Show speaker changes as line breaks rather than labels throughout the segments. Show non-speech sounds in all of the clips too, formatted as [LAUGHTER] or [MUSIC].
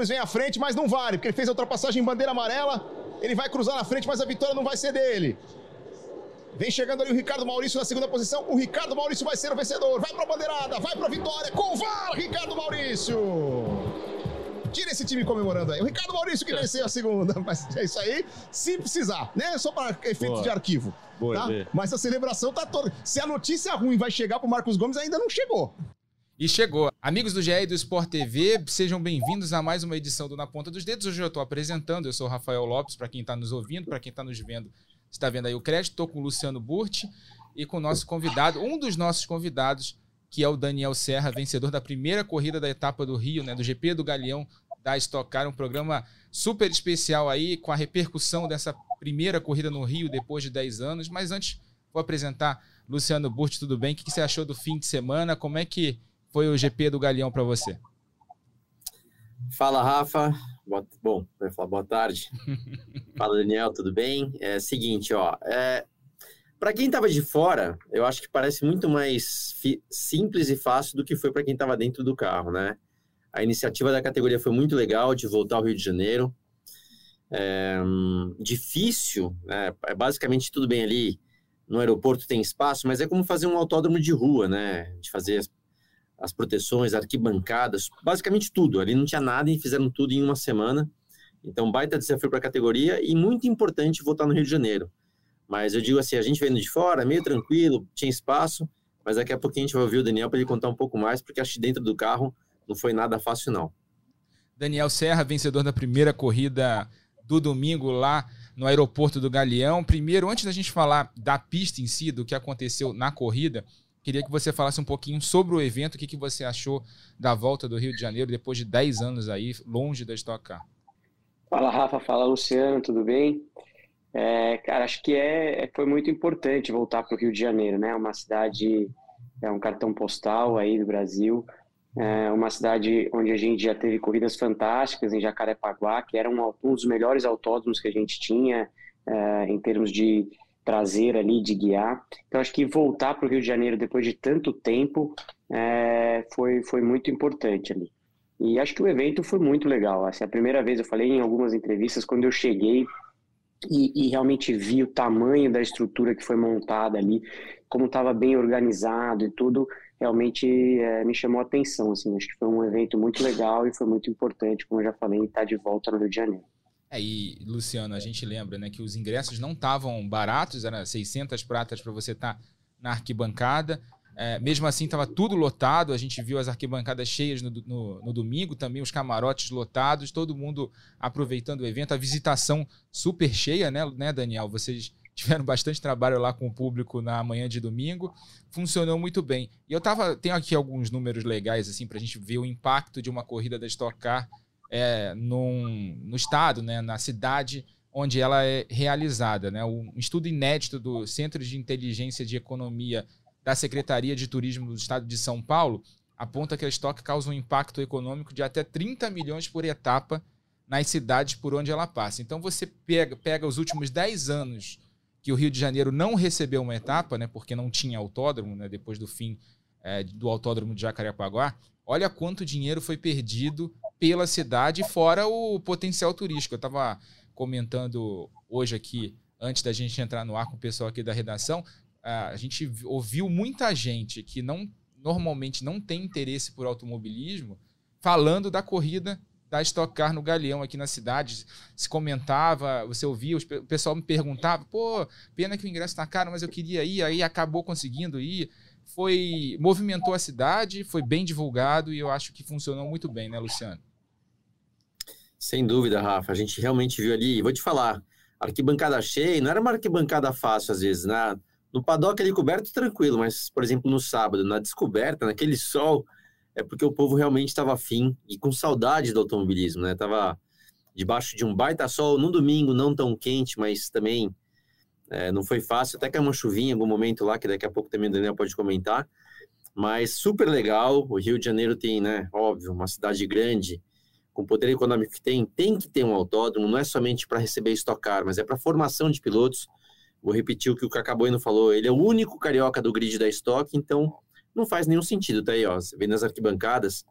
Gomes vem à frente, mas não vale, porque ele fez a ultrapassagem em bandeira amarela. Ele vai cruzar na frente, mas a vitória não vai ser dele. Vem chegando ali o Ricardo Maurício na segunda posição. O Ricardo Maurício vai ser o vencedor. Vai pra bandeirada, vai pra vitória. Com o VAR, Ricardo Maurício. Tira esse time comemorando aí. O Ricardo Maurício que venceu a segunda. [LAUGHS] Mas é isso aí, se precisar, né? Só para efeito
Boa.
de arquivo.
Boa
tá?
ideia.
Mas a celebração tá toda. Se a notícia ruim vai chegar pro Marcos Gomes, ainda não chegou.
E chegou. Amigos do GE e do Sport TV, sejam bem-vindos a mais uma edição do Na Ponta dos Dedos. Hoje eu estou apresentando, eu sou o Rafael Lopes, para quem está nos ouvindo, para quem está nos vendo, está vendo aí o crédito. Estou com o Luciano Burti e com o nosso convidado, um dos nossos convidados, que é o Daniel Serra, vencedor da primeira corrida da etapa do Rio, né, do GP do Galeão da Stock Car, um programa super especial aí, com a repercussão dessa primeira corrida no Rio depois de 10 anos. Mas antes, vou apresentar Luciano Burti, tudo bem? O que você achou do fim de semana? Como é que foi o GP do Galeão para você?
Fala, Rafa. Boa- Bom, ia falar boa tarde. [LAUGHS] Fala, Daniel, tudo bem? É seguinte, ó. É, para quem estava de fora, eu acho que parece muito mais simples e fácil do que foi para quem estava dentro do carro, né? A iniciativa da categoria foi muito legal de voltar ao Rio de Janeiro. É, difícil, né? É basicamente tudo bem ali. No aeroporto tem espaço, mas é como fazer um autódromo de rua, né? De fazer as proteções, arquibancadas, basicamente tudo. Ali não tinha nada e fizeram tudo em uma semana. Então, baita desafio para a categoria e muito importante voltar no Rio de Janeiro. Mas eu digo assim, a gente vendo de fora, meio tranquilo, tinha espaço, mas daqui a pouquinho a gente vai ouvir o Daniel para ele contar um pouco mais, porque acho que dentro do carro não foi nada fácil, não.
Daniel Serra, vencedor da primeira corrida do domingo lá no aeroporto do Galeão. Primeiro, antes da gente falar da pista em si, do que aconteceu na corrida, queria que você falasse um pouquinho sobre o evento, o que, que você achou da volta do Rio de Janeiro depois de 10 anos aí, longe da Stock Car.
Fala Rafa, fala Luciano, tudo bem? É, cara, acho que é, foi muito importante voltar para o Rio de Janeiro, né? Uma cidade, é um cartão postal aí do Brasil, é uma cidade onde a gente já teve corridas fantásticas em Jacarepaguá, que era um, um dos melhores autódromos que a gente tinha é, em termos de prazer ali, de guiar. Então acho que voltar para o Rio de Janeiro depois de tanto tempo é, foi, foi muito importante ali. E acho que o evento foi muito legal. Assim, a primeira vez eu falei em algumas entrevistas quando eu cheguei e, e realmente vi o tamanho da estrutura que foi montada ali, como estava bem organizado e tudo, realmente é, me chamou a atenção. Assim, acho que foi um evento muito legal e foi muito importante, como eu já falei, estar de volta no Rio de Janeiro.
É, e, Luciano, a gente lembra né, que os ingressos não estavam baratos, era 600 pratas para você estar na arquibancada. É, mesmo assim, estava tudo lotado. A gente viu as arquibancadas cheias no, no, no, domingo, também os camarotes lotados, todo mundo aproveitando o evento. A visitação super cheia, né, né, Daniel? Vocês tiveram bastante trabalho lá com o público na manhã de domingo. Funcionou muito bem. E eu tava, tenho aqui alguns números legais assim para a gente ver o impacto de uma corrida da Stock Car é, num, no estado, né, na cidade onde ela é realizada. Né? Um estudo inédito do Centro de Inteligência de Economia da Secretaria de Turismo do Estado de São Paulo aponta que a Stock causa um impacto econômico de até 30 milhões por etapa nas cidades por onde ela passa. Então você pega, pega os últimos 10 anos que o Rio de Janeiro não recebeu uma etapa, né, porque não tinha autódromo, né, depois do fim é, do autódromo de Jacarepaguá, olha quanto dinheiro foi perdido pela cidade, fora o potencial turístico. Eu estava comentando hoje aqui, antes da gente entrar no ar com o pessoal aqui da redação, a gente ouviu muita gente que não normalmente não tem interesse por automobilismo falando da corrida da Stock Car no Galeão aqui na cidade. Se comentava, você ouvia, o pessoal me perguntava, pô, pena que o ingresso tá caro, mas eu queria ir, aí acabou conseguindo ir. Foi. movimentou a cidade, foi bem divulgado e eu acho que funcionou muito bem, né, Luciano?
Sem dúvida, Rafa. A gente realmente viu ali, vou te falar, arquibancada cheia, não era uma arquibancada fácil às vezes, né? No paddock ali coberto, tranquilo, mas, por exemplo, no sábado, na descoberta, naquele sol, é porque o povo realmente estava afim e com saudade do automobilismo, né? Tava debaixo de um baita sol, no domingo não tão quente, mas também é, não foi fácil, até que é uma chuvinha em algum momento lá, que daqui a pouco também o Daniel pode comentar, mas super legal, o Rio de Janeiro tem, né, óbvio, uma cidade grande, com o poder econômico que tem, tem que ter um autódromo, não é somente para receber estocar, mas é para formação de pilotos, vou repetir o que o Cacaboino falou, ele é o único carioca do grid da Stock, então não faz nenhum sentido, tá aí, ó, você vê nas arquibancadas,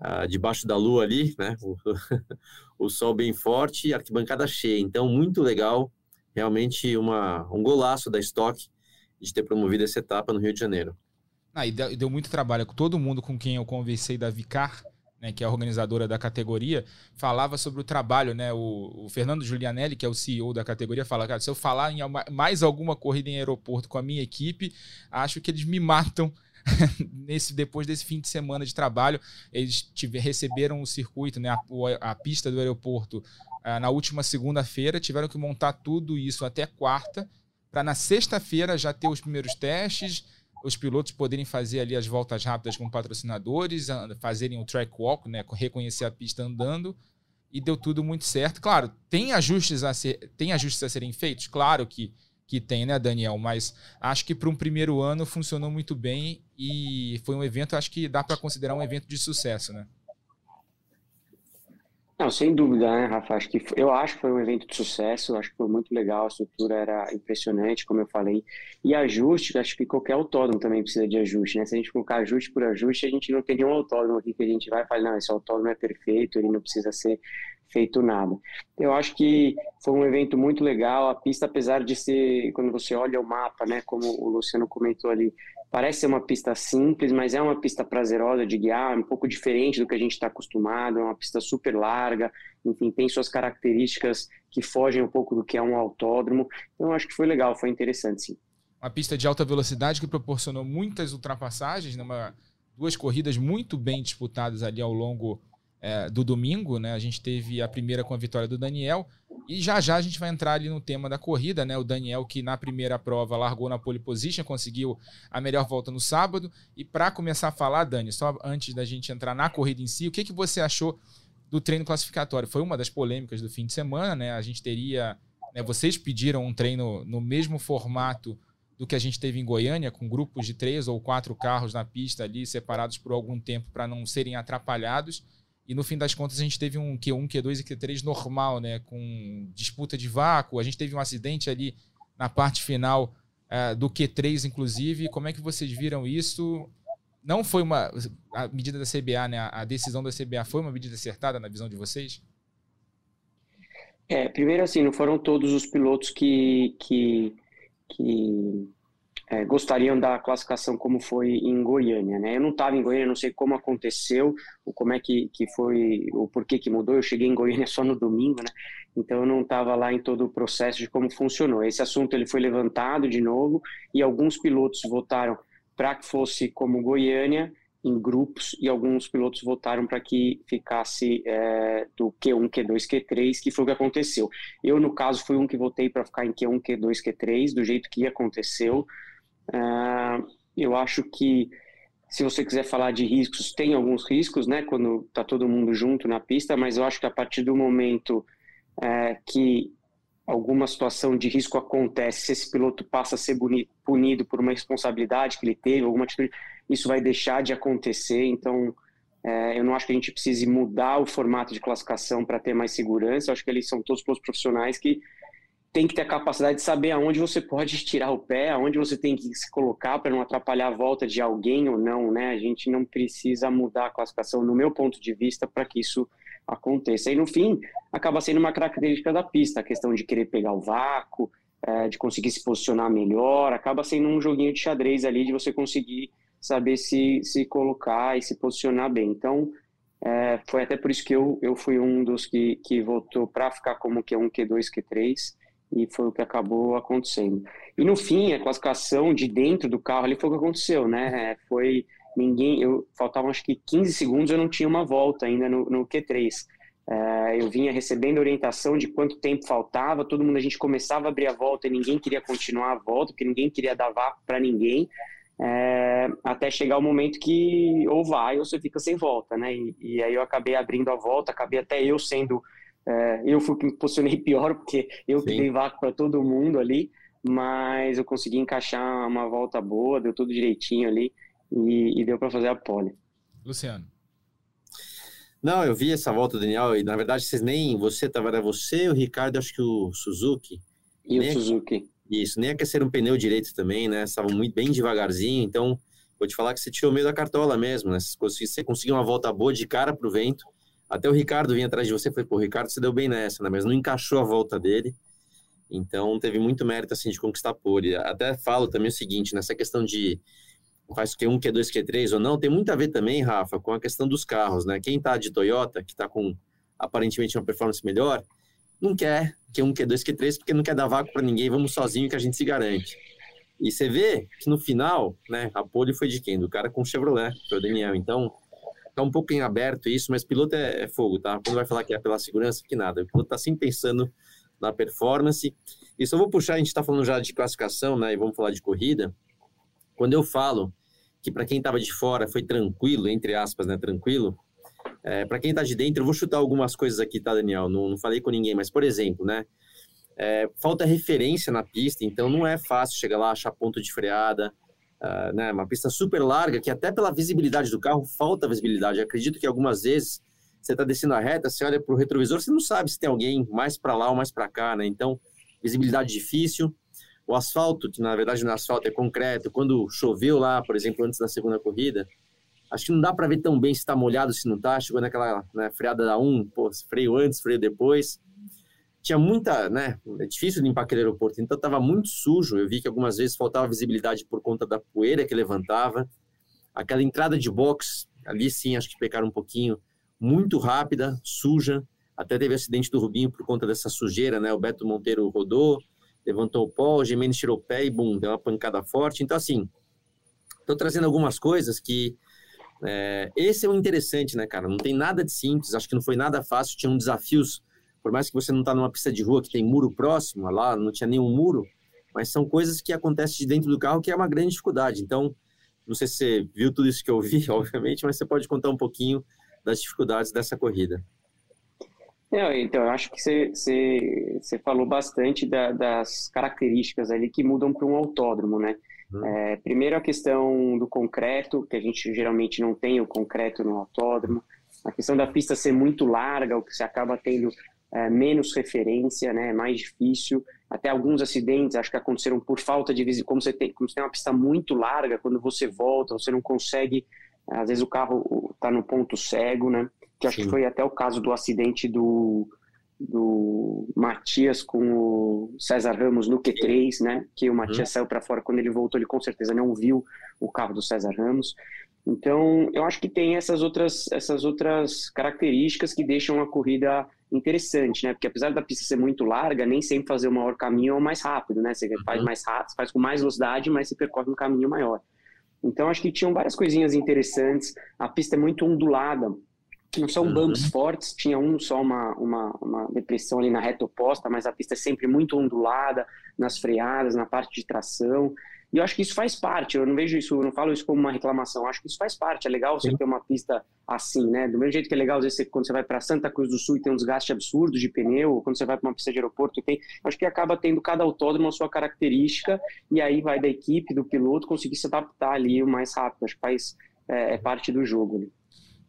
ah, debaixo da lua ali, né, o, [LAUGHS] o sol bem forte, arquibancada cheia, então muito legal, realmente uma, um golaço da Stock de ter promovido essa etapa no Rio de Janeiro.
Ah, e deu, muito trabalho. Todo mundo com quem eu conversei da Vicar, né, que é a organizadora da categoria, falava sobre o trabalho, né? O, o, Fernando Giulianelli, que é o CEO da categoria, fala, cara, se eu falar em mais alguma corrida em aeroporto com a minha equipe, acho que eles me matam [LAUGHS] nesse depois desse fim de semana de trabalho. Eles tiver, receberam o circuito, né, a, a pista do aeroporto ah, na última segunda-feira, tiveram que montar tudo isso até quarta, para na sexta-feira já ter os primeiros testes, os pilotos poderem fazer ali as voltas rápidas com patrocinadores, fazerem o track walk, né, reconhecer a pista andando, e deu tudo muito certo. Claro, tem ajustes a, ser, tem ajustes a serem feitos? Claro que, que tem, né, Daniel? Mas acho que para um primeiro ano funcionou muito bem e foi um evento, acho que dá para considerar um evento de sucesso, né?
Não, sem dúvida, né, Rafa? Acho que, eu acho que foi um evento de sucesso, acho que foi muito legal, a estrutura era impressionante, como eu falei. E ajuste, acho que qualquer autódromo também precisa de ajuste, né? Se a gente colocar ajuste por ajuste, a gente não tem nenhum autódromo aqui que a gente vai falar, não, esse autódromo é perfeito, ele não precisa ser feito nada. Eu acho que foi um evento muito legal, a pista, apesar de ser, quando você olha o mapa, né, como o Luciano comentou ali, Parece ser uma pista simples, mas é uma pista prazerosa de guiar, um pouco diferente do que a gente está acostumado, é uma pista super larga, enfim, tem suas características que fogem um pouco do que é um autódromo. Então, acho que foi legal, foi interessante, sim.
Uma pista de alta velocidade que proporcionou muitas ultrapassagens, numa, duas corridas muito bem disputadas ali ao longo é, do domingo, né? A gente teve a primeira com a vitória do Daniel. E já já a gente vai entrar ali no tema da corrida, né? O Daniel, que na primeira prova largou na pole position, conseguiu a melhor volta no sábado. E para começar a falar, Dani, só antes da gente entrar na corrida em si, o que, que você achou do treino classificatório? Foi uma das polêmicas do fim de semana, né? A gente teria. Né, vocês pediram um treino no mesmo formato do que a gente teve em Goiânia, com grupos de três ou quatro carros na pista ali, separados por algum tempo para não serem atrapalhados. E no fim das contas a gente teve um Q1, Q2 e Q3 normal, né? Com disputa de vácuo. A gente teve um acidente ali na parte final uh, do Q3, inclusive. Como é que vocês viram isso? Não foi uma. A medida da CBA, né? A decisão da CBA foi uma medida acertada na visão de vocês?
É, primeiro assim, não foram todos os pilotos que, que, que é, gostariam da classificação como foi em Goiânia, né? Eu não estava em Goiânia, não sei como aconteceu, ou como é que, que foi, o porquê que mudou. Eu cheguei em Goiânia [LAUGHS] só no domingo, né? Então eu não estava lá em todo o processo de como funcionou. Esse assunto ele foi levantado de novo e alguns pilotos votaram para que fosse como Goiânia em grupos e alguns pilotos votaram para que ficasse é, do Q1, Q2, Q3, que foi o que aconteceu. Eu, no caso, fui um que votei para ficar em Q1, Q2, Q3, do jeito que aconteceu. Uh, eu acho que se você quiser falar de riscos, tem alguns riscos, né, quando está todo mundo junto na pista, mas eu acho que a partir do momento é, que alguma situação de risco acontece, se esse piloto passa a ser punido por uma responsabilidade que ele teve, alguma atitude, isso vai deixar de acontecer. Então, é, eu não acho que a gente precise mudar o formato de classificação para ter mais segurança. Eu acho que eles são todos profissionais que tem que ter a capacidade de saber aonde você pode estirar o pé, aonde você tem que se colocar para não atrapalhar a volta de alguém ou não, né? A gente não precisa mudar a classificação, no meu ponto de vista, para que isso aconteça. E no fim, acaba sendo uma característica da pista, a questão de querer pegar o vácuo, é, de conseguir se posicionar melhor, acaba sendo um joguinho de xadrez ali, de você conseguir saber se, se colocar e se posicionar bem. Então, É, foi até por isso que eu, eu fui um dos que, que votou para ficar como Q1, Q2, Q3, e foi o que acabou acontecendo. E no fim, a classificação de dentro do carro ali foi o que aconteceu, né? Foi ninguém, eu faltavam acho que 15 segundos, eu não tinha uma volta ainda no, no Q3. É, eu vinha recebendo orientação de quanto tempo faltava, todo mundo a gente começava a abrir a volta e ninguém queria continuar a volta, porque ninguém queria dar vácuo para ninguém é, até chegar o momento que ou vai ou você fica sem volta, né? E, e aí eu acabei abrindo a volta, acabei até eu sendo. É, eu fui que me posicionei [LAUGHS] pior, porque eu Sim. que dei vácuo para todo mundo ali, mas eu consegui encaixar uma volta boa, deu tudo direitinho ali e, e deu para fazer a pole.
Luciano.
Não, eu vi essa volta, Daniel, e na verdade vocês nem. Você tava, era você, o Ricardo, acho que o Suzuki.
E o Suzuki.
Isso, nem aqueceram o pneu direito também, né? Estavam muito bem devagarzinho, então vou te falar que você tirou meio da cartola mesmo, né? Você conseguiu uma volta boa de cara pro vento. Até o Ricardo vinha atrás de você, foi, pô, Ricardo, você deu bem nessa, né? Mas não encaixou a volta dele. Então teve muito mérito assim de conquistar pole. Até falo também o seguinte, nessa questão de faz Q1, Q2, Q3 ou não, tem muito a ver também, Rafa, com a questão dos carros, né? Quem tá de Toyota, que tá com aparentemente uma performance melhor, não quer Q1, Q2, Q3, porque não quer dar vácuo para ninguém, vamos sozinho que a gente se garante. E você vê que no final, né, a pole foi de quem? Do cara com o Chevrolet, foi o Daniel. Então, tá um pouco em aberto isso, mas piloto é, é fogo, tá? Quando vai falar que é pela segurança, que nada. O piloto tá sempre pensando na performance. E só vou puxar, a gente está falando já de classificação, né, e vamos falar de corrida. Quando eu falo que para quem estava de fora foi tranquilo, entre aspas, né, tranquilo, é, para quem está de dentro, eu vou chutar algumas coisas aqui, tá, Daniel? Não, não falei com ninguém, mas, por exemplo, né? É, falta referência na pista, então não é fácil chegar lá, achar ponto de freada, uh, né? Uma pista super larga, que até pela visibilidade do carro, falta visibilidade. Eu acredito que algumas vezes você está descendo a reta, você olha para o retrovisor, você não sabe se tem alguém mais para lá ou mais para cá, né? Então, visibilidade difícil. O asfalto, que na verdade no asfalto é concreto, quando choveu lá, por exemplo, antes da segunda corrida, Acho que não dá para ver tão bem se está molhado, se não está. Chegou naquela né, freada da 1, pô, freio antes, freio depois. Tinha muita, né? É difícil limpar aquele aeroporto, então estava muito sujo. Eu vi que algumas vezes faltava visibilidade por conta da poeira que levantava. Aquela entrada de box, ali sim, acho que pecaram um pouquinho. Muito rápida, suja. Até teve acidente do Rubinho por conta dessa sujeira, né? O Beto Monteiro rodou, levantou o pó, o Gemenes tirou o pé e, bum, deu uma pancada forte. Então, assim, estou trazendo algumas coisas que é, esse é o interessante, né, cara? Não tem nada de simples, acho que não foi nada fácil, tinham desafios, por mais que você não está numa pista de rua que tem muro próximo, lá não tinha nenhum muro, mas são coisas que acontecem de dentro do carro que é uma grande dificuldade. Então, não sei se você viu tudo isso que eu vi, [LAUGHS] obviamente, mas você pode contar um pouquinho das dificuldades dessa corrida.
É, então, eu acho que você, você, você falou bastante da, das características ali que mudam para um autódromo, né? Uhum. É, primeiro a questão do concreto, que a gente geralmente não tem o concreto no autódromo. A questão da pista ser muito larga, o que você acaba tendo é, menos referência, né, é mais difícil. Até alguns acidentes, acho que aconteceram por falta de visão. Como você tem, como você tem uma pista muito larga, quando você volta, você não consegue. Às vezes o carro está no ponto cego, né? Que acho Sim. que foi até o caso do acidente do, do Matias com o César Ramos no Q3, né? Que o Matias uhum. saiu para fora quando ele voltou, ele com certeza não viu o carro do César Ramos. Então, eu acho que tem essas outras essas outras características que deixam a corrida interessante, né? Porque apesar da pista ser muito larga, nem sempre fazer o maior caminho é o mais rápido, né? Você uhum. faz mais rápido, faz com mais velocidade, mas você percorre um caminho maior. Então, acho que tinham várias coisinhas interessantes. A pista é muito ondulada, não são uhum. bumps fortes, tinha um só uma, uma, uma, depressão ali na reta oposta, mas a pista é sempre muito ondulada nas freadas, na parte de tração. E eu acho que isso faz parte, eu não vejo isso, eu não falo isso como uma reclamação, eu acho que isso faz parte, é legal você Sim. ter uma pista assim, né? Do mesmo jeito que é legal, às vezes, você, quando você vai para Santa Cruz do Sul e tem um desgaste absurdo de pneu, ou quando você vai para uma pista de aeroporto, tem, acho que acaba tendo cada autódromo a sua característica, e aí vai da equipe, do piloto, conseguir se adaptar ali o mais rápido, acho que faz, é, é parte do jogo. Né?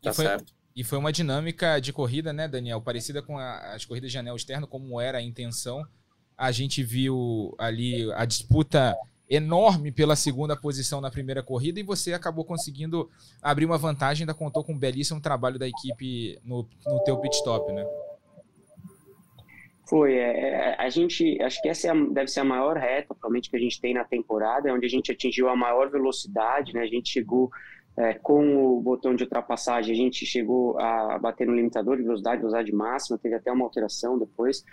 Tá foi, certo. E foi uma dinâmica de corrida, né, Daniel? Parecida com a, as corridas de anel externo, como era a intenção. A gente viu ali a disputa enorme pela segunda posição na primeira corrida e você acabou conseguindo abrir uma vantagem, ainda contou com um belíssimo trabalho da equipe no, no teu pit stop, né?
Foi, é, a gente, acho que essa é a, deve ser a maior reta, provavelmente, que a gente tem na temporada, onde a gente atingiu a maior velocidade, né? A gente chegou é, com o botão de ultrapassagem, a gente chegou a bater no limitador de velocidade, velocidade máxima, teve até uma alteração depois.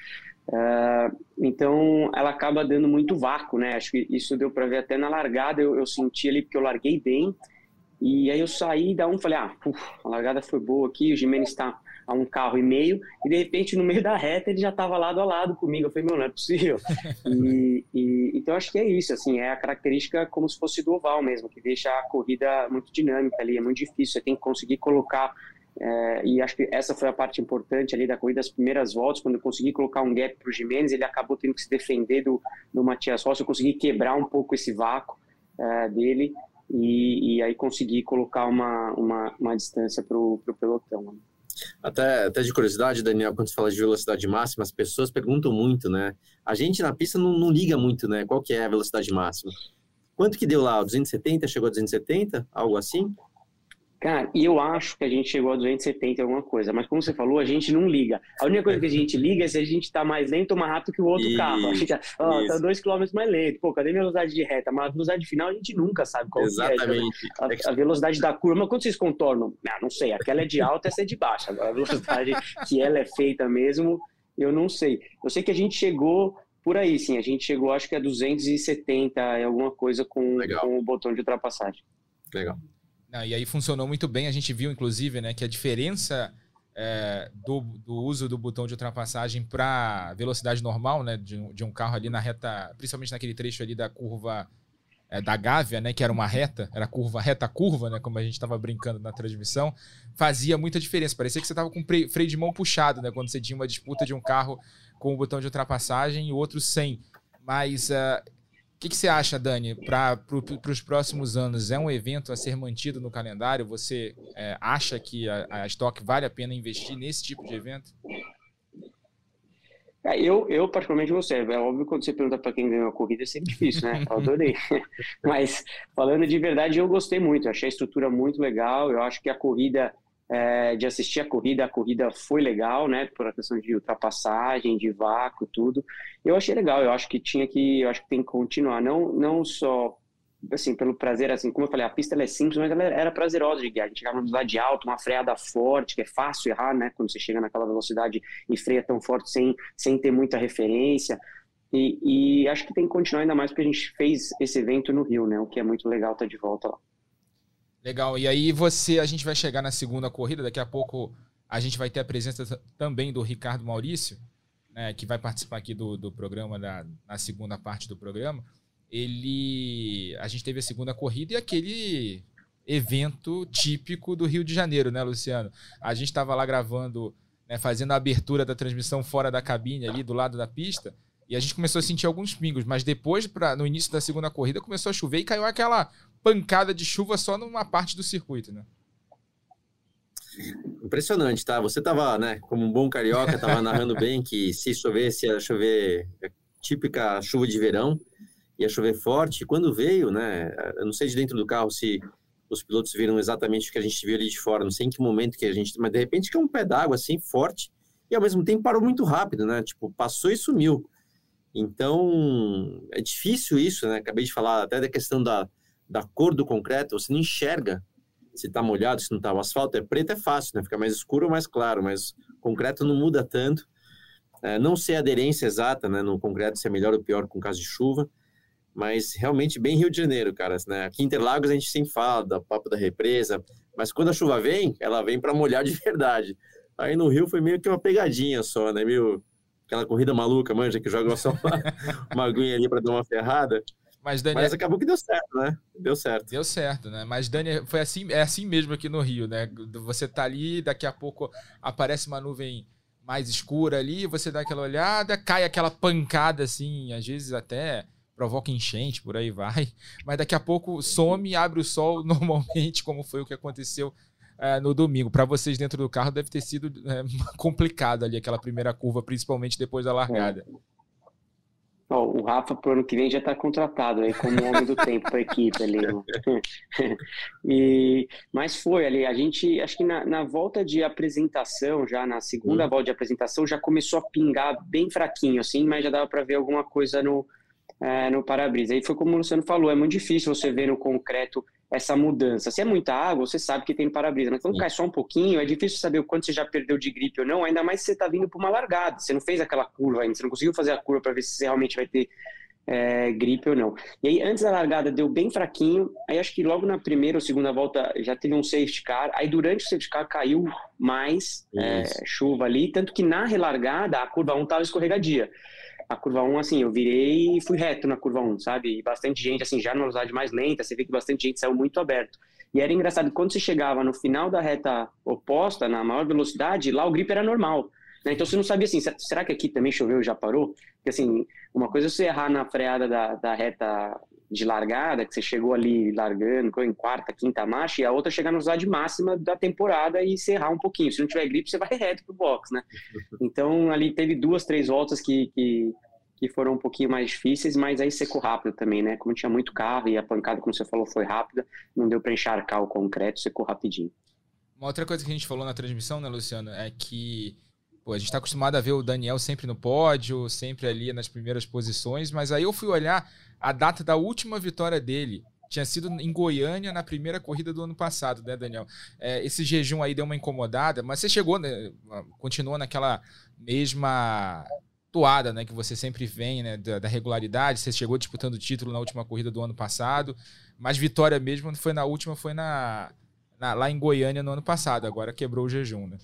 Uh, então, ela acaba dando muito vácuo, né? Acho que isso deu para ver até na largada, eu, eu, senti ali, porque eu larguei bem, e aí eu saí da um, falei, ah, uf, a largada foi boa aqui, o Jimenez está a um carro e meio, e de repente no meio [LAUGHS] da reta ele já estava lado a lado comigo. Eu falei, meu, não é possível. [LAUGHS] e, e, então acho que é isso, assim, é a característica como se fosse do oval mesmo, que deixa a corrida muito dinâmica ali, é muito difícil, você tem que conseguir colocar. É, e acho que essa foi a parte importante ali da corrida, as primeiras voltas, quando eu consegui colocar um gap para o Jimenez, ele acabou tendo que se defender do, do Matias Rossi, eu consegui quebrar um pouco esse vácuo é, dele e, e, aí consegui colocar uma, uma, uma distância para o pelotão.
Até, até de curiosidade, Daniel, quando você fala de velocidade máxima, as pessoas perguntam muito, né? A gente na pista não, não liga muito, né? Qual que é a velocidade máxima? Quanto que deu lá? 270? Chegou a 270? Algo assim?
Cara, e eu acho que a gente chegou a 270 alguma coisa, mas como você falou, a gente não liga. A única coisa que a gente liga é se a gente tá mais lento ou mais rápido que o outro isso, carro. A gente oh, tá dois quilômetros mais lento. Pô, cadê a velocidade de reta? Mas a velocidade final a gente nunca sabe qual
Exatamente.
é. A, a, velocidade da curva, quando vocês contornam? Ah, não sei, aquela é de alta, essa é de baixa. Agora a velocidade que ela é feita mesmo, eu não sei. Eu sei que a gente chegou por aí, sim. A gente chegou, acho que a 270 e alguma coisa com, com o botão de ultrapassagem.
Legal.
Ah, e aí funcionou muito bem. A gente viu, inclusive, né, que a diferença é, do, do, uso do botão de ultrapassagem para velocidade normal, né, de, de, um carro ali na reta, principalmente naquele trecho ali da curva é, da Gávea, né, que era uma reta, era curva reta curva, né, como a gente estava brincando na transmissão, fazia muita diferença. Parecia que você estava com freio de mão puxado, né, quando você tinha uma disputa de um carro com o botão de ultrapassagem e o outro sem. Mas uh, o que, que, você acha, Dani, para pro, os próximos anos? É um evento a ser mantido no calendário? Você é, acha que a, a Stock vale a pena investir nesse tipo de evento?
É, eu, eu, particularmente, você. É óbvio quando você pergunta para quem ganhou a corrida é sempre difícil, né? Eu adorei. [LAUGHS] Mas, falando de verdade, eu gostei muito. Eu achei a estrutura muito legal. Eu acho que a corrida é, de assistir a corrida. A corrida foi legal, né? Por a questão de ultrapassagem, de vácuo, tudo. Eu achei legal. Eu acho que tinha que, eu acho que tem que continuar. Não, não só assim pelo prazer, assim como eu falei, a pista é simples, mas ela era prazerosa de guiar. A gente chegava numa velocidade alta, uma freada forte, que é fácil errar, né? Quando você chega naquela velocidade e freia tão forte sem, sem ter muita referência. E, e acho que tem que continuar ainda mais porque a gente fez esse evento no Rio, né? O que é muito legal estar tá de volta lá.
Legal. E aí você, a gente vai chegar na segunda corrida, daqui a pouco a gente vai ter a presença também do Ricardo Maurício, né, que vai participar aqui do, do programa, da, na segunda parte do programa. Ele. A gente teve a segunda corrida e aquele evento típico do Rio de Janeiro, né, Luciano? A gente estava lá gravando, né, fazendo a abertura da transmissão fora da cabine, ali do lado da pista. E a gente começou a sentir alguns pingos, mas depois, pra, no início da segunda corrida, começou a chover e caiu aquela pancada de chuva só numa parte do circuito, né?
Impressionante, tá? Você tava, né, como um bom carioca, tava narrando [LAUGHS] bem que se chovesse, ia chover é típica chuva de verão, ia chover forte. Quando veio, né, eu não sei de dentro do carro se os pilotos viram exatamente o que a gente viu ali de fora, não sei em que momento que a gente, mas de repente que é um pé d'água assim forte e ao mesmo tempo parou muito rápido, né? Tipo, passou e sumiu. Então, é difícil isso, né? Acabei de falar até da questão da da cor do concreto, você não enxerga se está molhado, se não está. O asfalto é preto, é fácil, né? Fica mais escuro ou mais claro, mas concreto não muda tanto. É, não sei a aderência exata, né? No concreto, se é melhor ou pior com caso de chuva, mas realmente bem Rio de Janeiro, cara. Né? Aqui em Interlagos a gente sempre fala da papo da represa, mas quando a chuva vem, ela vem para molhar de [LAUGHS] verdade. Aí no Rio foi meio que uma pegadinha só, né? Meio aquela corrida maluca, manja, que joga só uma, [LAUGHS] uma aguinha ali para dar uma ferrada. Mas, Dani, Mas acabou que deu certo, né? Deu certo.
Deu certo, né? Mas, Dani, foi assim, é assim mesmo aqui no Rio, né? Você tá ali, daqui a pouco aparece uma nuvem mais escura ali, você dá aquela olhada, cai aquela pancada assim, às vezes até provoca enchente, por aí vai. Mas daqui a pouco some e abre o sol [LAUGHS] normalmente, como foi o que aconteceu é, no domingo. Para vocês dentro do carro deve ter sido é, [LAUGHS] complicado ali aquela primeira curva, principalmente depois da largada. É.
Oh, o Rafa, pro ano que vem, já está contratado aí como homem do tempo para a equipe ali. [LAUGHS] e, mas foi ali, a gente, acho que na, na volta de apresentação, já na segunda hum. volta de apresentação, já começou a pingar bem fraquinho, assim, mas já dava para ver alguma coisa no, é, no para-brisa. Aí foi como o Luciano falou, é muito difícil você ver no concreto essa mudança. Se é muita água, você sabe que tem para-brisa, mas quando Sim. cai só um pouquinho, é difícil saber o quanto você já perdeu de gripe ou não, ainda mais se você está vindo para uma largada. Você não fez aquela curva ainda, você não conseguiu fazer a curva para ver se você realmente vai ter é, gripe ou não. E aí, antes da largada, deu bem fraquinho. Aí, acho que logo na primeira ou segunda volta já teve um safety car. Aí, durante o safety car, caiu mais é, chuva ali. Tanto que na relargada, a curva 1 estava escorregadia. A curva 1, assim, eu virei e fui reto na curva 1, sabe? E bastante gente, assim, já na velocidade mais lenta, você vê que bastante gente saiu muito aberto. E era engraçado, quando você chegava no final da reta oposta, na maior velocidade, lá o grip era normal. Né? Então você não sabia assim, será que aqui também choveu e já parou? Porque assim, uma coisa é você errar na freada da, da reta de largada, que você chegou ali largando em quarta, quinta marcha, e a outra chegar na velocidade máxima da temporada e se errar um pouquinho. Se não tiver gripe, você vai [LAUGHS] reto pro box, né? Então ali teve duas, três voltas que, que, que foram um pouquinho mais difíceis, mas aí secou rápido também, né? Como tinha muito carro e a pancada, como você falou, foi rápida, não deu para encharcar o concreto, secou rapidinho.
Uma outra coisa que a gente falou na transmissão, né, Luciano, é que Pô, a gente está acostumado a ver o Daniel sempre no pódio, sempre ali nas primeiras posições, mas aí eu fui olhar a data da última vitória dele. Tinha sido em Goiânia na primeira corrida do ano passado, né, Daniel? É, esse jejum aí deu uma incomodada, mas você chegou, né, continuou naquela mesma toada, né, que você sempre vem, né, da, da, regularidade. Você chegou disputando o título na última corrida do ano passado, mas vitória mesmo foi na última, foi na, na lá em Goiânia no ano passado. Agora quebrou o jejum, né?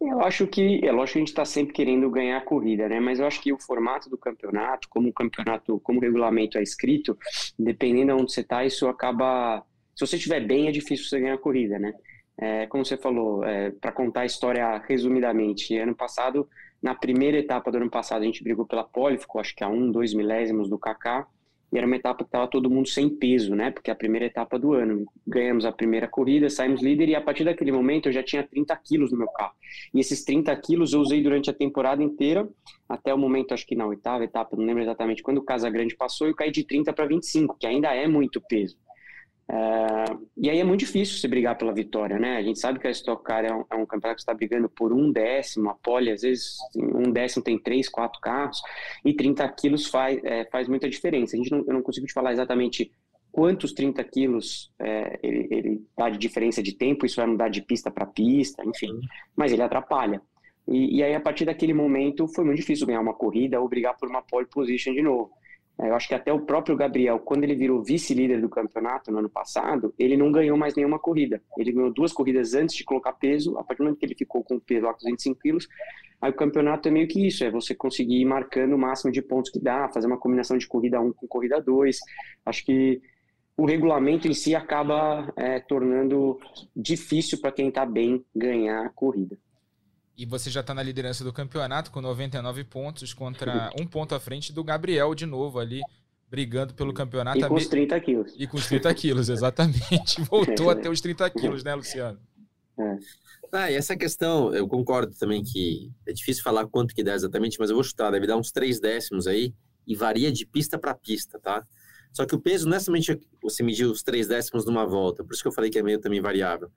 Eu acho que, é lógico que a gente está sempre querendo ganhar a corrida, né? Mas eu acho que o formato do campeonato, como o campeonato, como o regulamento é escrito, dependendo de onde você está, isso acaba. Se você estiver bem, é difícil você ganhar a corrida, né? É, como você falou, é, para contar a história resumidamente, ano passado, na primeira etapa do ano passado, a gente brigou pela pole, ficou acho que a um, dois milésimos do Kaká era uma etapa que estava todo mundo sem peso, né? Porque é a primeira etapa do ano. Ganhamos a primeira corrida, saímos líder e a partir daquele momento eu já tinha 30 quilos no meu carro. E esses 30 quilos eu usei durante a temporada inteira, até o momento, acho que na oitava etapa, não lembro exatamente quando o Casa Grande passou, eu caí de 30 para 25, que ainda é muito peso. É, e aí é muito difícil você brigar pela vitória, né? A gente sabe que a Stock Car é um, é um campeonato que está brigando por um décimo, a pole, às vezes, um décimo tem três, quatro carros, e 30 quilos faz, é, faz muita diferença. A gente não, eu não consigo te falar exatamente quantos 30 quilos é, ele, ele dá de diferença de tempo, isso vai mudar de pista para pista, enfim, mas ele atrapalha. E, e aí, a partir daquele momento, foi muito difícil ganhar uma corrida ou brigar por uma pole position de novo. Eu acho que até o próprio Gabriel, quando ele virou vice-líder do campeonato no ano passado, ele não ganhou mais nenhuma corrida. Ele ganhou duas corridas antes de colocar peso, a partir do momento que ele ficou com peso lá com 25 quilos, aí o campeonato é meio que isso, é você conseguir ir marcando o máximo de pontos que dá, fazer uma combinação de corrida 1 com corrida 2. Acho que o regulamento em si acaba é, tornando difícil para quem está bem ganhar a corrida.
E você já está na liderança do campeonato com 99 pontos contra um ponto à frente do Gabriel de novo ali, brigando pelo campeonato.
E com os 30 quilos.
E com os 30 quilos, exatamente. [LAUGHS] Voltou a ter os 30 quilos, né, Luciano?
É. Ah, e essa questão, eu concordo também que é difícil falar quanto que dá exatamente, mas eu vou chutar, deve dar uns 3 décimos aí, e varia de pista para pista, tá? Só que o peso não é somente você medir os 3 décimos numa volta, por isso que eu falei que é meio também variável.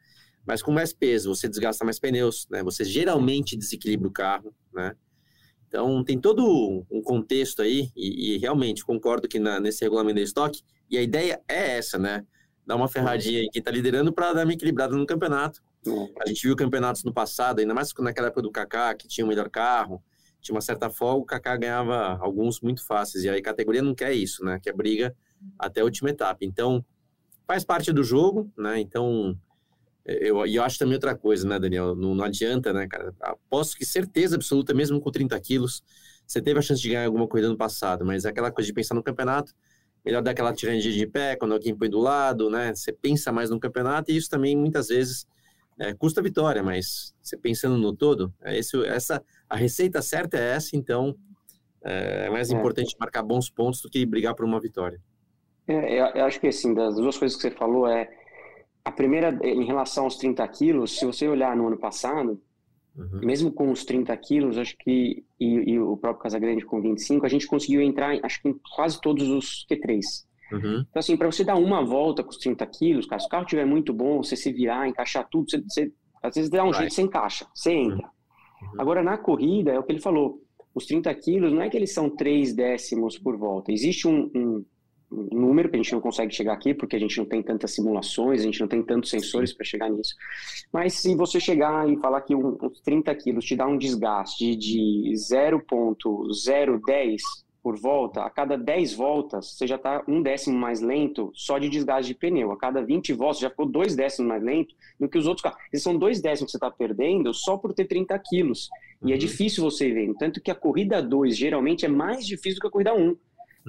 Mas com mais peso, você desgasta mais pneus, né? Você geralmente desequilibra o carro, né? Então, tem todo um contexto aí, e, e realmente concordo que na, nesse regulamento de estoque, e a ideia é essa, né? Dar uma ferradinha em quem está liderando para dar uma equilibrada no campeonato. A gente viu campeonatos no passado, ainda mais naquela época do Kaká, que tinha o melhor carro, tinha uma certa folga, o Kaká ganhava alguns muito fáceis. E aí a categoria não quer isso, né? Que é briga até a última etapa. Então, faz parte do jogo, né? Então, eu, e eu acho também outra coisa, né, Daniel? Não, não adianta, né, cara? Aposto que certeza absoluta, mesmo com 30 quilos, você teve a chance de ganhar alguma corrida no passado, mas é aquela coisa de pensar no campeonato, melhor dar aquela tiradinha de pé quando alguém põe do lado, né? Você pensa mais no campeonato e isso também muitas vezes é, custa vitória, mas você pensando no todo, é esse, essa a receita certa é essa, então é, é mais é. importante marcar bons pontos do que brigar por uma vitória.
É, eu, eu acho que assim, das duas coisas que você falou é a primeira, em relação aos 30 quilos, se você olhar no ano passado, uhum. mesmo com os 30 quilos, acho que, e, e, o próprio Casagrande com 25, a gente conseguiu entrar, acho que em quase todos os Q3. Uhum. Então, assim, para você dar uma volta com os 30 quilos, cara, se o carro estiver muito bom, você se virar, encaixar tudo, você, você às vezes dá um jeito, você encaixa, você entra. Uhum. Agora, na corrida, é o que ele falou, os 30 quilos não é que eles são 3 décimos por volta. Existe um, um número que a gente não consegue chegar aqui, porque a gente não tem tantas simulações, a gente não tem tantos sensores para chegar nisso. Mas se você chegar e falar que uns 30 quilos te dá um desgaste de 0,010 por volta, a cada 10 voltas, você já está um décimo mais lento só de desgaste de pneu. A cada 20 voltas, já ficou dois décimos mais lento do que os outros carros. Esses são dois décimos que você está perdendo só por ter 30 quilos. E é uhum. é difícil você ver. Tanto que a corrida 2 geralmente é mais difícil do que a corrida 1. Um,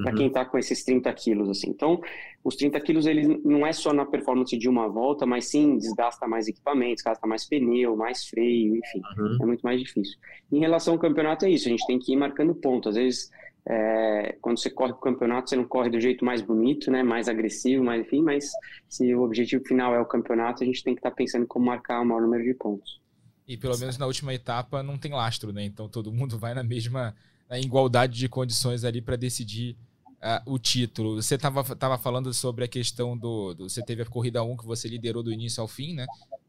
uhum. Para quem está com esses 30 quilos, assim. Então, os 30 quilos, ele não é só na performance de uma volta, mas sim desgasta mais equipamentos, gasta mais pneu, mais freio, enfim. Uhum. É muito mais difícil. Em relação ao campeonato, é isso. A gente tem que ir marcando ponto. Às vezes é, quando você corre o campeonato, você não corre do jeito mais bonito, né, mais agressivo, mais enfim, mas se o objetivo final é o campeonato, a gente tem que estar tá pensando em como marcar o maior número de pontos.
E pelo menos na última etapa não tem lastro, né? Então todo mundo vai na mesma na igualdade de condições ali para decidir uh, o título. Você estava tava falando sobre a questão do, do, Você teve a corrida 1 que você liderou do início ao fim, né?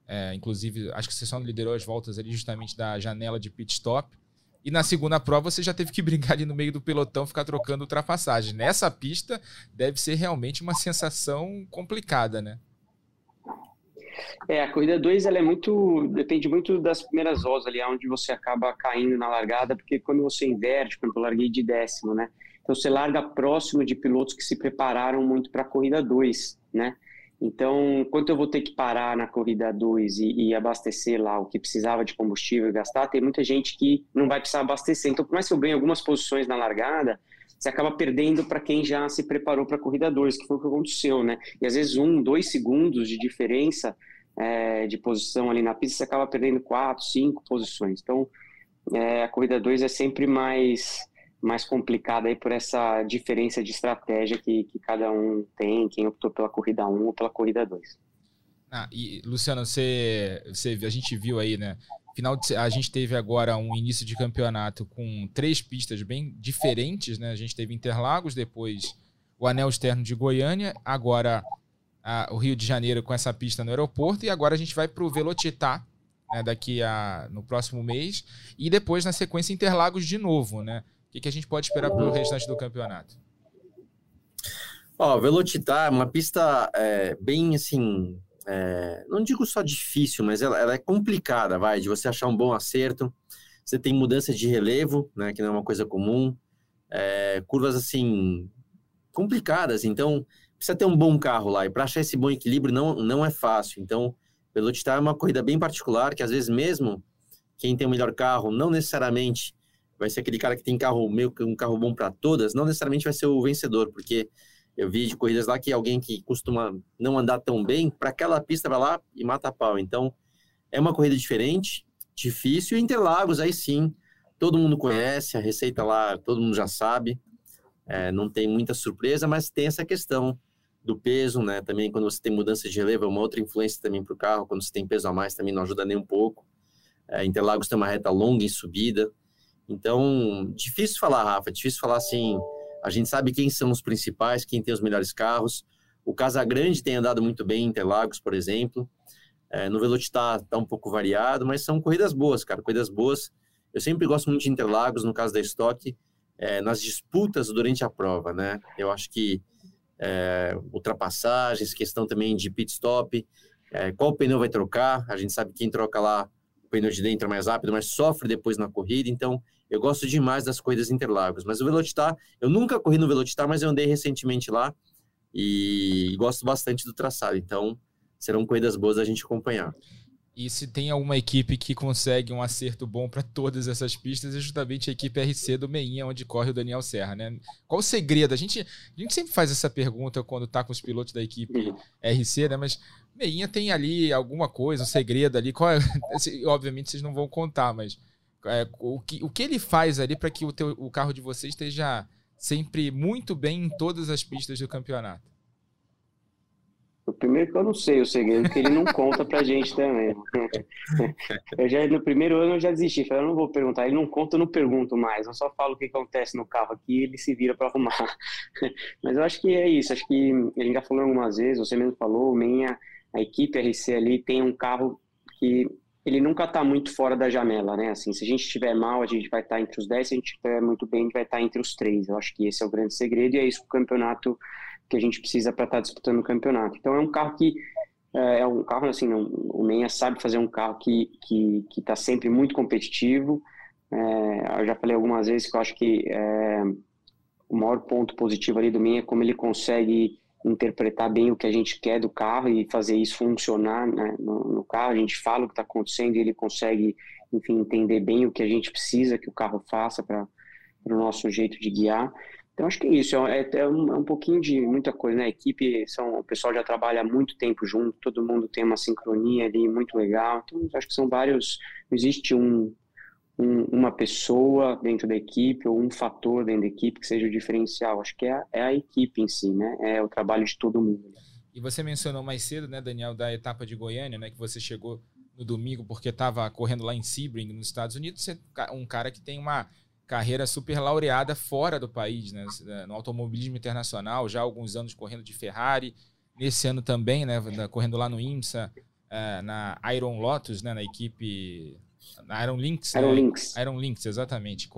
É, inclusive, acho que você só liderou as voltas ali justamente da janela de pit stop. E na segunda prova você já teve que [LAUGHS] brigar ali no meio do pelotão, ficar trocando ultrapassagem. Nessa pista deve ser realmente uma sensação complicada, né?
É, a corrida 2 ela é muito. depende muito das primeiras voltas ali, onde você acaba caindo na largada, porque quando você inverte, quando eu larguei de décimo, né? Então você larga próximo de pilotos que se prepararam muito para a corrida 2, né? Então, quanto eu vou ter que parar na corrida 2 e, e, abastecer lá o que precisava de combustível e gastar, tem muita gente que não vai precisar abastecer. Então, por mais que eu ganhe algumas posições na largada, você acaba perdendo para quem já se preparou para a corrida 2, que foi o que aconteceu, né? E às vezes um, dois segundos de diferença é, de posição ali na pista, você acaba perdendo quatro, cinco posições. Então, é, a corrida 2 é sempre mais mais complicada aí por essa diferença de estratégia que, que cada um tem, quem optou pela corrida 1 ou pela corrida 2.
Ah, e Luciano, você, você, a gente viu aí, né? Final de, a gente teve agora um início de campeonato com três pistas bem diferentes, né? A gente teve Interlagos, depois o Anel Externo de Goiânia, agora a, o Rio de Janeiro com essa pista no aeroporto, e agora a gente vai para o Velocitar, né, daqui a no próximo mês, e depois na sequência Interlagos de novo, né? O que, que a gente pode esperar para o restante do campeonato?
Ó, oh, Velocitar é uma pista é, bem assim, é, não digo só difícil, mas ela, ela, é complicada, vai, de você achar um bom acerto. Você tem mudança de relevo, né, que não é uma coisa comum. É, curvas assim complicadas, então precisa ter um bom carro lá. E para achar esse bom equilíbrio não, não é fácil. Então, Velocitar é uma corrida bem particular, que às vezes mesmo quem tem o melhor carro não necessariamente vai ser aquele cara que tem carro meio que um carro bom para todas, não necessariamente vai ser o vencedor, porque eu vi de corridas lá que alguém que costuma não andar tão bem, para aquela pista vai lá e mata a pau. Então, é uma corrida diferente, difícil. Interlagos, aí sim, todo mundo conhece, a receita lá todo mundo já sabe, é, não tem muita surpresa, mas tem essa questão do peso, né? Também quando você tem mudança de relevo, é uma outra influência também para o carro. Quando você tem peso a mais, também não ajuda nem um pouco. É, Interlagos tem uma reta longa em subida. Então, difícil falar, Rafa, difícil falar assim. A gente sabe quem são os principais, quem tem os melhores carros. O Casagrande tem andado muito bem em Interlagos, por exemplo. É, no Velocitar está um pouco variado, mas são corridas boas, cara, corridas boas. Eu sempre gosto muito de Interlagos, no caso da Stock, é, nas disputas durante a prova, né? Eu acho que é, ultrapassagens, questão também de pit stop, é, qual pneu vai trocar, a gente sabe quem troca lá o pneu de dentro é mais rápido, mas sofre depois na corrida, então eu gosto demais das corridas Interlagos, mas o Velocitar, eu nunca corri no Velocitar, mas eu andei recentemente lá e gosto bastante do traçado. Então, serão corridas boas a gente acompanhar.
E se tem alguma equipe que consegue um acerto bom para todas essas pistas, é justamente a equipe RC do Meinha, onde corre o Daniel Serra, né? Qual o segredo? A gente, a gente sempre faz essa pergunta quando tá com os pilotos da equipe RC, né? Mas Meinha tem ali alguma coisa, um segredo ali. Qual é? [LAUGHS] Obviamente vocês não vão contar, mas é, o, que, o que ele faz ali para que o, teu, o carro de vocês esteja sempre muito bem em todas as pistas do campeonato?
O primeiro que eu não sei o segredo, que ele não conta pra gente também. [LAUGHS] Eu já, no primeiro ano eu já desisti, falei, eu não vou perguntar, ele não conta, eu não pergunto mais, eu só falo o que acontece no carro aqui e ele se vira para arrumar. [LAUGHS] Mas eu acho que é isso, acho que gente já falou algumas vezes, você mesmo falou, minha, a equipe RC ali tem um carro que ele nunca está muito fora da janela, né? Assim, se a gente estiver mal, a gente vai estar tá entre os 10, se a gente estiver muito bem, a gente vai estar tá entre os três. Eu acho que esse é o grande segredo e é isso que o campeonato que a gente precisa para estar tá disputando o campeonato. Então é um carro que é, é um carro assim, não, o Menha sabe fazer um carro que que que está sempre muito competitivo. É, eu já falei algumas vezes que eu acho que é, o maior ponto positivo ali do Menha é como ele consegue interpretar bem o que a gente quer do carro e fazer isso funcionar né, no, no, carro. A gente fala o que está acontecendo e ele consegue, enfim, entender bem o que a gente precisa que o carro faça para o nosso jeito de guiar. Então, acho que é isso. É, é, um, é um pouquinho de muita coisa, né? A equipe, são, o pessoal já trabalha há muito tempo junto, todo mundo tem uma sincronia ali muito legal. Então, acho que são vários. Não existe um, um, uma pessoa dentro da equipe ou um fator dentro da equipe que seja o diferencial. Acho que é a, é a equipe em si, né? É o trabalho de todo mundo.
E você mencionou mais cedo, né, Daniel, da etapa de Goiânia, né, que você chegou no domingo porque estava correndo lá em Sebring, nos Estados Unidos. Você é um cara que tem uma carreira super laureada fora do país, né, no automobilismo internacional, já há alguns anos correndo de Ferrari, nesse ano também, né, correndo lá no IMSA, eh, na Iron Lotus, né, na equipe Iron Links.
Iron né? Links.
Iron Links, exatamente.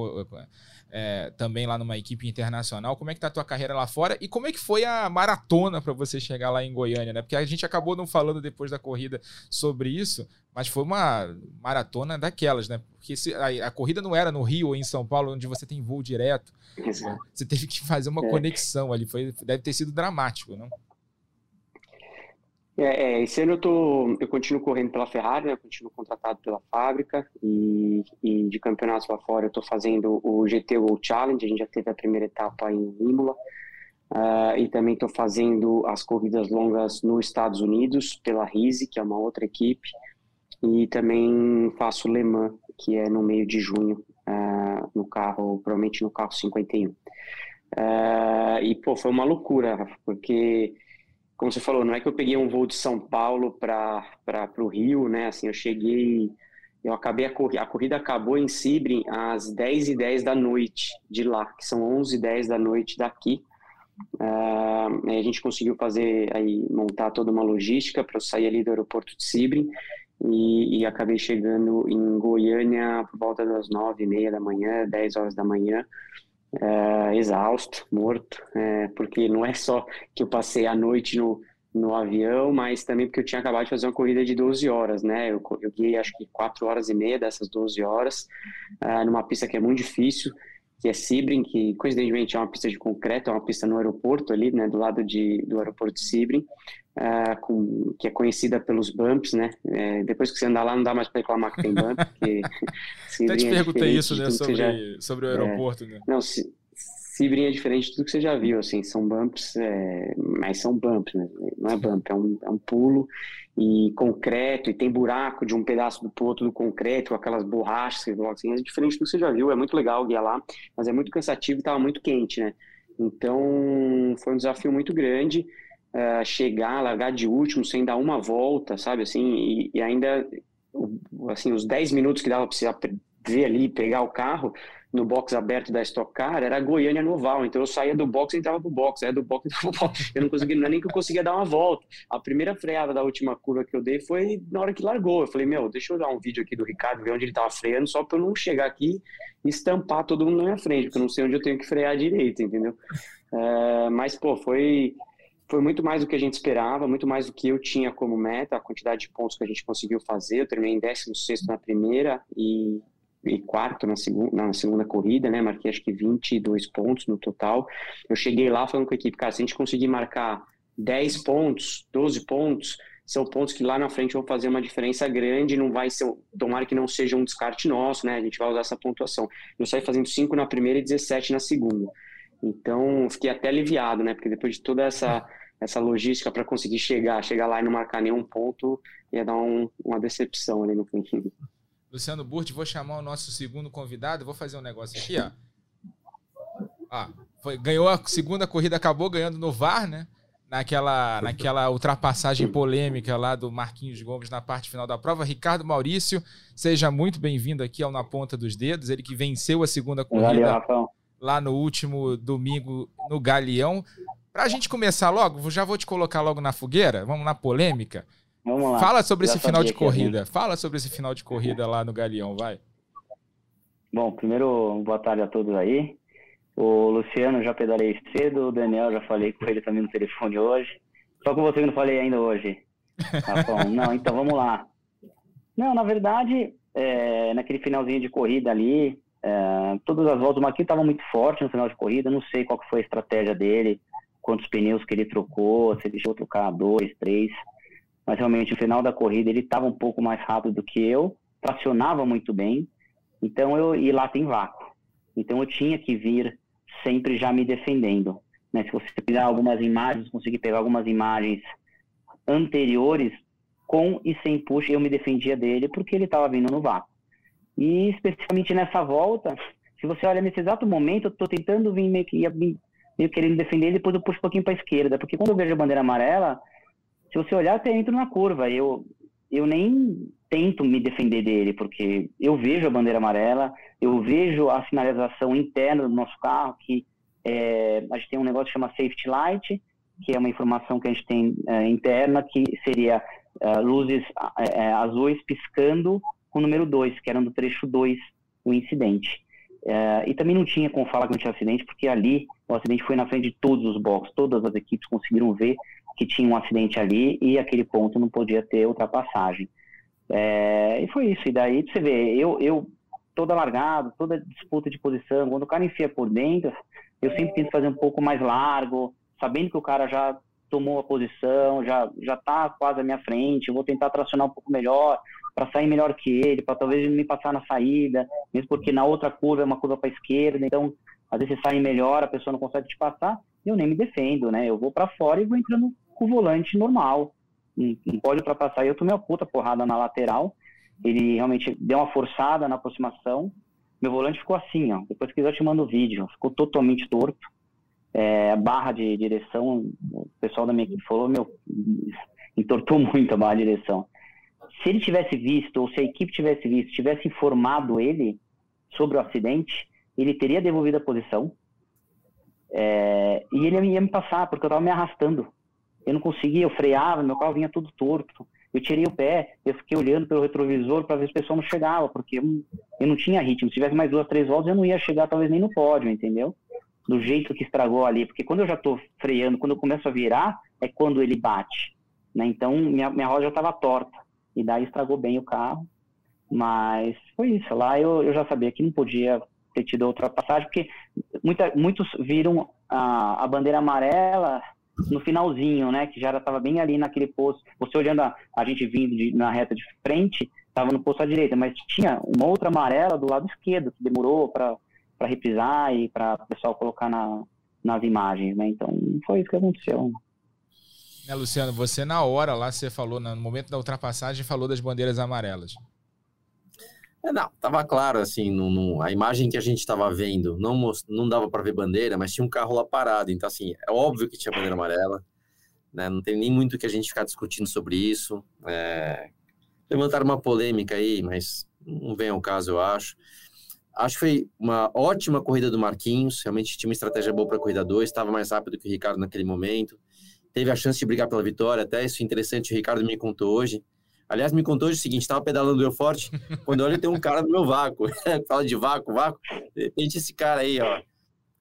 É, também lá numa equipe internacional. Como é que tá a tua carreira lá fora? E como é que foi a maratona para você chegar lá em Goiânia, né? Porque a gente acabou não falando depois da corrida sobre isso, mas foi uma maratona daquelas, né? Porque se, a, a, corrida não era no Rio ou em São Paulo, onde você tem voo direto. Exato. Você teve que fazer uma é. conexão ali. Foi, deve ter sido dramático, não?
É, é, esse ano eu, tô, eu continuo correndo pela Ferrari, né? eu continuo contratado pela fábrica e, e de campeonatos lá fora eu estou fazendo o GT World Challenge, a gente já teve a primeira etapa em Imola uh, e também estou fazendo as corridas longas nos Estados Unidos pela Rise, que é uma outra equipe, e também faço Le Mans, que é no meio de junho, uh, no carro, provavelmente no carro 51. Uh, ah, e pô, foi uma loucura, Rafa, porque como você falou, não é que eu peguei um voo de São Paulo para o Rio, né? Assim, eu cheguei, eu acabei a corrida, a corrida acabou em Sibrim às 10 e 10 da noite de lá, que são 11 e 10 da noite daqui. Uh, a gente conseguiu fazer, aí, montar toda uma logística para eu sair ali do aeroporto de Sibrim e, e, acabei chegando em Goiânia por volta das 9 e meia da manhã, 10 horas da manhã é, exausto, morto, é, porque não é só que eu passei a noite no, no avião, mas também porque eu tinha acabado de fazer uma corrida de 12 horas, né? Eu, eu guiei acho que 4 horas e meia dessas 12 horas, é, numa pista que é muito difícil, que é Sebring, que coincidentemente é uma pista de concreto, é uma pista no aeroporto ali, né, do lado de, do aeroporto de Sebring, uh, com, que é conhecida pelos bumps, né, é, depois que você andar lá não dá mais para reclamar que tem bump, porque [LAUGHS]
Até te é perguntei isso, né, sobre, já, sobre o aeroporto, é, né.
Não, se, Sebring é diferente de tudo que você já viu, assim, são bumps, é, mas são bumps, né? não é bump, é um, é um pulo e concreto, e tem buraco de um pedaço do outro do concreto, aquelas borrachas, assim, é diferente do que você já viu, é muito legal guiar lá, mas é muito cansativo e estava muito quente, né? Então, foi um desafio muito grande, uh, chegar, largar de último, sem dar uma volta, sabe, assim, e, e ainda, assim, os 10 minutos que dava para você ver ali, pegar o carro, no box aberto da Stock Car era Goiânia Noval. Então eu saía do box e entrava pro box, saía do box e entrava pro box. Eu não conseguia, não é nem que eu conseguia dar uma volta. A primeira freada da última curva que eu dei foi na hora que largou. Eu falei, meu, deixa eu dar um vídeo aqui do Ricardo, ver onde ele tava freando, só para eu não chegar aqui e estampar todo mundo na minha frente, porque eu não sei onde eu tenho que frear direito, entendeu? É, mas, pô, foi foi muito mais do que a gente esperava, muito mais do que eu tinha como meta, a quantidade de pontos que a gente conseguiu fazer. Eu terminei em 16 na primeira e e quarto na segunda, na segunda corrida, né? Marquei acho que 22 pontos no total. Eu cheguei lá falando com a equipe, cara, se a gente conseguir marcar 10 pontos, 12 pontos, são pontos que lá na frente vão fazer uma diferença grande, não vai ser, tomara que não seja um descarte nosso, né? A gente vai usar essa pontuação. Eu saí fazendo 5 na primeira e 17 na segunda. Então, fiquei até aliviado, né? Porque depois de toda essa essa logística para conseguir chegar, chegar lá e não marcar nenhum ponto, ia dar um, uma decepção ali no fim.
Luciano Burti, vou chamar o nosso segundo convidado. Vou fazer um negócio aqui, ó. Ah, foi, ganhou a segunda corrida, acabou ganhando no VAR, né? Naquela, naquela ultrapassagem polêmica lá do Marquinhos Gomes na parte final da prova. Ricardo Maurício, seja muito bem-vindo aqui ao Na Ponta dos Dedos. Ele que venceu a segunda corrida Valeu, lá no último domingo no Galeão. Para a gente começar logo, já vou te colocar logo na fogueira, vamos na polêmica.
Vamos lá.
Fala sobre
Já
esse final de corrida. Fala sobre esse final de corrida lá no Galeão, vai.
Bom, primeiro, boa tarde a todos aí. O Luciano já pedalei cedo, o Daniel já falei com ele também no telefone hoje. Só com você que não falei ainda hoje. [LAUGHS] Tá bom, não, então vamos lá. Não, na verdade, é, naquele finalzinho de corrida ali, é, todas as voltas, o Marquinhos estava muito forte no final de corrida, não sei qual foi a estratégia dele, quantos pneus que ele trocou, se ele deixou trocar dois, três, mas realmente no final da corrida ele estava um pouco mais rápido do que eu, tracionava muito bem, então eu, e lá tem vácuo, então eu tinha que vir sempre já me defendendo, né? Se você pegar algumas imagens, conseguir pegar algumas imagens anteriores, com e sem push, eu me defendia dele porque ele estava vindo no vácuo. E especificamente nessa volta, se você olha nesse exato momento, eu estou tentando vir meio que meio querendo defender depois eu puxo um pouquinho para a esquerda, porque quando eu vejo a bandeira amarela, se você olhar, até entro na curva. Eu, eu nem tento me defender dele, porque eu vejo a bandeira amarela, eu vejo a sinalização interna do nosso carro, que é, a gente tem um negócio que chama safety light, que é uma informação que a gente tem é, interna, que seria é, luzes é, é, azuis piscando com o número 2, que era no trecho 2, o incidente. É, e também não tinha como falar que não tinha acidente, porque ali o acidente foi na frente de todos os boxes, todas as equipes conseguiram ver que tinha um acidente ali e aquele ponto não podia ter ultrapassagem. É, e foi isso. E daí você vê, eu, eu toda largado, toda disputa de posição, quando o cara enfia por dentro, eu sempre tento fazer um pouco mais largo, sabendo que o cara já tomou a posição, já já está quase à minha frente, eu vou tentar tracionar um pouco melhor para sair melhor que ele, para talvez me passar na saída, mesmo porque na outra curva é uma curva para esquerda, então às vezes você sai melhor, a pessoa não consegue te passar, eu nem me defendo, né? Eu vou para fora e vou entrando com o volante normal. Não, não pode ultrapassar. Eu tomei uma puta porrada na lateral. Ele realmente deu uma forçada na aproximação. Meu volante ficou assim, ó. Depois que eu te mando o vídeo. Ficou totalmente torto. É, barra de direção, o pessoal da minha equipe falou, meu, entortou [LAUGHS] muito a barra de direção. Se ele tivesse visto, ou se a equipe tivesse visto, tivesse informado ele sobre o acidente, ele teria devolvido a posição. É, e ele ia me passar, porque eu estava me arrastando. Eu não conseguia, eu freava, meu carro vinha tudo torto. Eu tirei o pé, eu fiquei olhando pelo retrovisor para ver se o pessoal não chegava, porque eu, não tinha ritmo. Se tivesse mais duas, três voltas, eu não ia chegar talvez nem no pódio, entendeu? Do jeito que estragou ali. Porque quando eu já estou freando, quando eu começo a virar, é quando ele bate. Né? Então, minha, minha roda já estava torta. E daí estragou bem o carro. Mas foi isso. Lá eu, eu já sabia que não podia ter tido outra passagem, porque muita, muitos viram a, a bandeira amarela no finalzinho, né? Que já estava bem ali naquele posto. Você olhando a, a gente vindo de, na reta de frente, estava no posto à direita, mas tinha uma outra amarela do lado esquerdo, que demorou para reprisar e para o pessoal colocar na, nas imagens, né? Então, foi isso que aconteceu.
Né, Luciano, você na hora lá, você falou, no momento da ultrapassagem, falou das bandeiras amarelas.
É, não, tava claro, assim, a imagem que a gente estava vendo, não, mos- não dava para ver bandeira, mas tinha um carro lá parado, então, assim, é óbvio que tinha bandeira amarela, né, não tem nem muito que a gente ficar discutindo sobre isso, é, levantaram uma polêmica aí, mas não vem ao caso, eu acho. Acho que foi uma ótima corrida do Marquinhos, realmente tinha uma estratégia boa para a corrida 2, estava mais rápido que o Ricardo naquele momento, teve a chance de brigar pela vitória, até isso é interessante, o Ricardo me contou hoje, Aliás, me contou hoje o seguinte: estava pedalando eu forte, quando olha tem um cara no meu vácuo. [LAUGHS] Fala de vácuo, vácuo. De repente, esse cara aí, ó,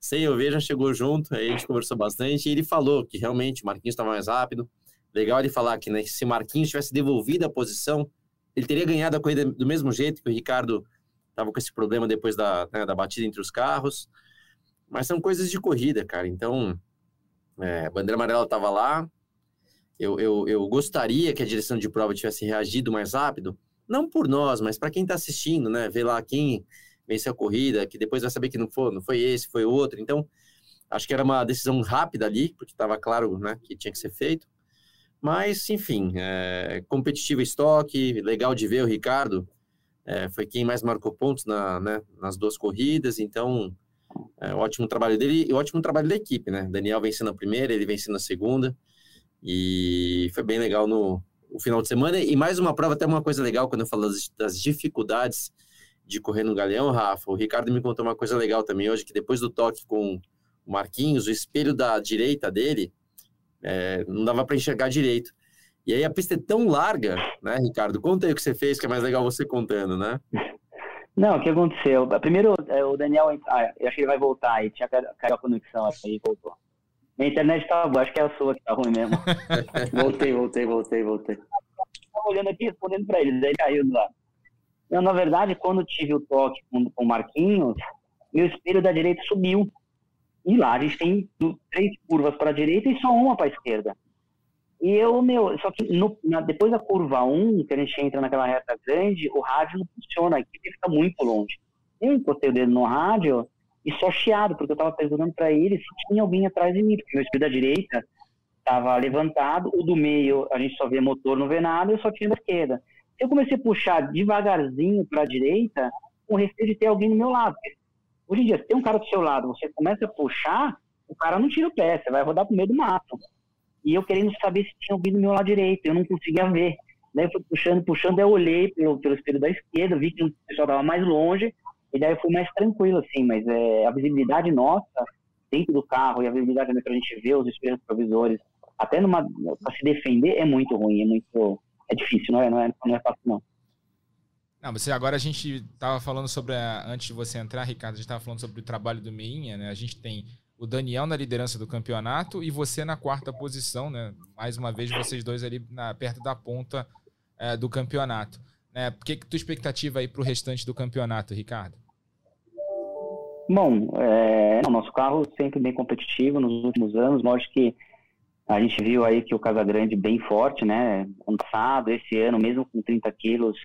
sem eu ver, já chegou junto. Aí a gente conversou bastante. E ele falou que realmente o Marquinhos estava mais rápido. Legal ele falar que né, se Marquinhos tivesse devolvido a posição, ele teria ganhado a corrida do mesmo jeito que o Ricardo estava com esse problema depois da, né, da batida entre os carros. Mas são coisas de corrida, cara. Então, é, a bandeira amarela estava lá, eu, eu, eu gostaria que a direção de prova tivesse reagido mais rápido, não por nós, mas para quem está assistindo, né? Ver lá quem venceu a corrida, que depois vai saber que não foi, não foi esse, foi outro. Então, acho que era uma decisão rápida ali, porque estava claro né, que tinha que ser feito. Mas, enfim, é, competitiva estoque, legal de ver o Ricardo, é, foi quem mais marcou pontos na, né, nas duas corridas, então, é, ótimo trabalho dele e ótimo trabalho da equipe, né? Daniel vencendo a primeira, ele vencendo a segunda. E foi bem legal no, no final de semana. E mais uma prova, até uma coisa legal, quando eu falo das, das dificuldades de correr no Galeão, Rafa, o Ricardo me contou uma coisa legal também hoje, que depois do toque com o Marquinhos, o espelho da direita dele é, não dava para enxergar direito. E aí a pista é tão larga, né, Ricardo? Conta aí o que você fez, que é mais legal você contando, né?
Não, o que aconteceu? Primeiro, é, o Daniel, ah, eu acho que ele vai voltar aí, tinha caiu a conexão aí, voltou. Minha internet tá boa, acho que é a sua que tá ruim mesmo. [LAUGHS]
voltei, voltei, voltei, voltei.
Tava olhando aqui, respondendo pra ele, daí caiu do lado. Eu, na verdade, quando tive o toque com, com o Marquinhos, meu espelho da direita subiu. E lá a gente tem três curvas para a direita e só uma para a esquerda. E eu, meu, só que no, na, depois da curva 1, que a gente entra naquela reta grande, o rádio não funciona, aqui fica muito longe. Eu encostei o dedo no rádio e só chiado, porque eu estava perguntando para ele se tinha alguém atrás de mim, porque meu espelho da direita estava levantado, o do meio a gente só vê motor, não vê nada, eu só tinha da esquerda. Eu comecei a puxar devagarzinho para a direita, com receio de ter alguém do meu lado. Hoje em dia, se tem um cara do seu lado, você começa a puxar, o cara não tira o pé, você vai rodar pro meio do mato. E eu querendo saber se tinha alguém do meu lado direito, eu não conseguia ver. Daí eu fui puxando, puxando, eu olhei pelo, pelo espelho da esquerda, vi que o pessoal estava mais longe, e daí eu fui mais tranquilo, assim, mas é, a visibilidade nossa dentro do carro e a visibilidade para a gente ver os espelhos provisores, até numa para se defender é muito ruim, é muito é difícil, não é, não é, não é fácil não.
Não, você agora a gente estava falando sobre a, antes de você entrar, Ricardo, a gente estava falando sobre o trabalho do Meinha, né? A gente tem o Daniel na liderança do campeonato e você na quarta posição, né? Mais uma vez, vocês dois ali na, perto da ponta é, do campeonato. Né? O que, que tua expectativa aí para o restante do campeonato, Ricardo?
Bom, é, o nosso carro sempre bem competitivo nos últimos anos. Lógico que a gente viu aí que o Casagrande bem forte, né? Ano passado, esse ano, mesmo com 30 quilos,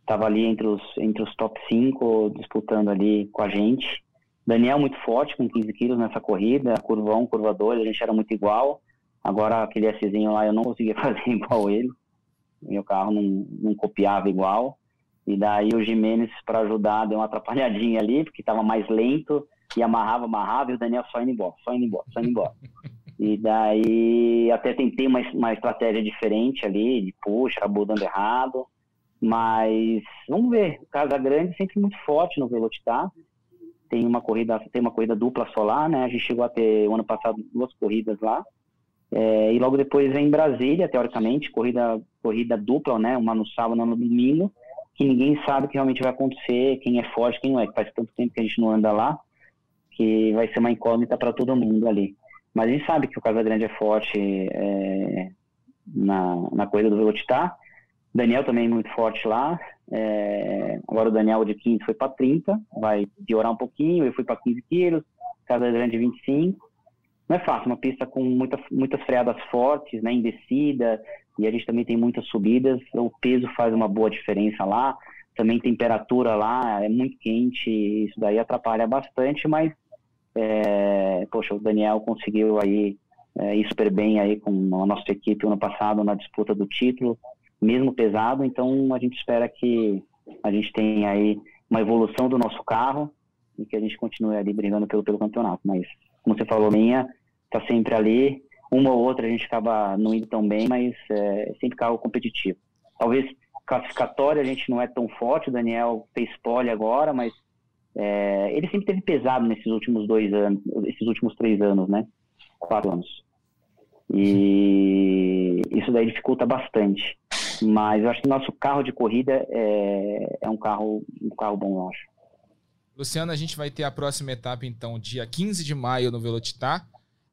estava ali entre os, entre os top 5, disputando ali com a gente. Daniel muito forte, com 15 quilos nessa corrida, curva 1, curva 2, a gente era muito igual. Agora aquele Szinho lá eu não conseguia [LAUGHS] fazer igual ele. Meu carro não, não copiava igual. E daí o Jimenez, para ajudar, deu uma atrapalhadinha ali, porque estava mais lento, e amarrava, amarrava, e o Daniel só indo embora, só indo embora, só indo embora. [LAUGHS] E daí até tentei uma, uma estratégia diferente ali, de puxa, acabou dando errado. Mas vamos ver. O Casa Grande sempre muito forte no Velocitar. Tem uma corrida, tem uma corrida dupla solar, né? A gente chegou a ter o ano passado duas corridas lá. É, e logo depois vem Brasília, teoricamente, corrida, corrida dupla, né? Uma no sábado, uma no domingo, que ninguém sabe o que realmente vai acontecer, quem é forte, quem não é. Que faz tanto tempo que a gente não anda lá, que vai ser uma incógnita para todo mundo ali. Mas a gente sabe que o Casa Grande é forte é, na, na corrida do Velocitar. Daniel também muito forte lá. É, agora o Daniel de 15 foi para 30, vai piorar um pouquinho. Eu fui para 15 quilos, Casa Grande 25. Não é fácil, uma pista com muita, muitas freadas fortes, né, em descida, e a gente também tem muitas subidas. O peso faz uma boa diferença lá. Também temperatura lá é muito quente, isso daí atrapalha bastante, mas é, poxa, o Daniel conseguiu aí é, ir super bem aí com a nossa equipe ano passado na disputa do título mesmo pesado, então a gente espera que a gente tenha aí uma evolução do nosso carro e que a gente continue ali brigando pelo, pelo campeonato. Mas, como você falou, minha tá sempre ali, uma ou outra a gente acaba não indo tão bem, mas é sempre carro competitivo. Talvez classificatória a gente não é tão forte, o Daniel fez pole agora, mas é, ele sempre teve pesado nesses últimos dois anos, esses últimos três anos, né? Quatro anos. E isso daí dificulta bastante. Mas eu acho que nosso carro de corrida é, é um carro um carro bom, eu acho.
Luciano, a gente vai ter a próxima etapa, então, dia 15 de maio no Velocitar.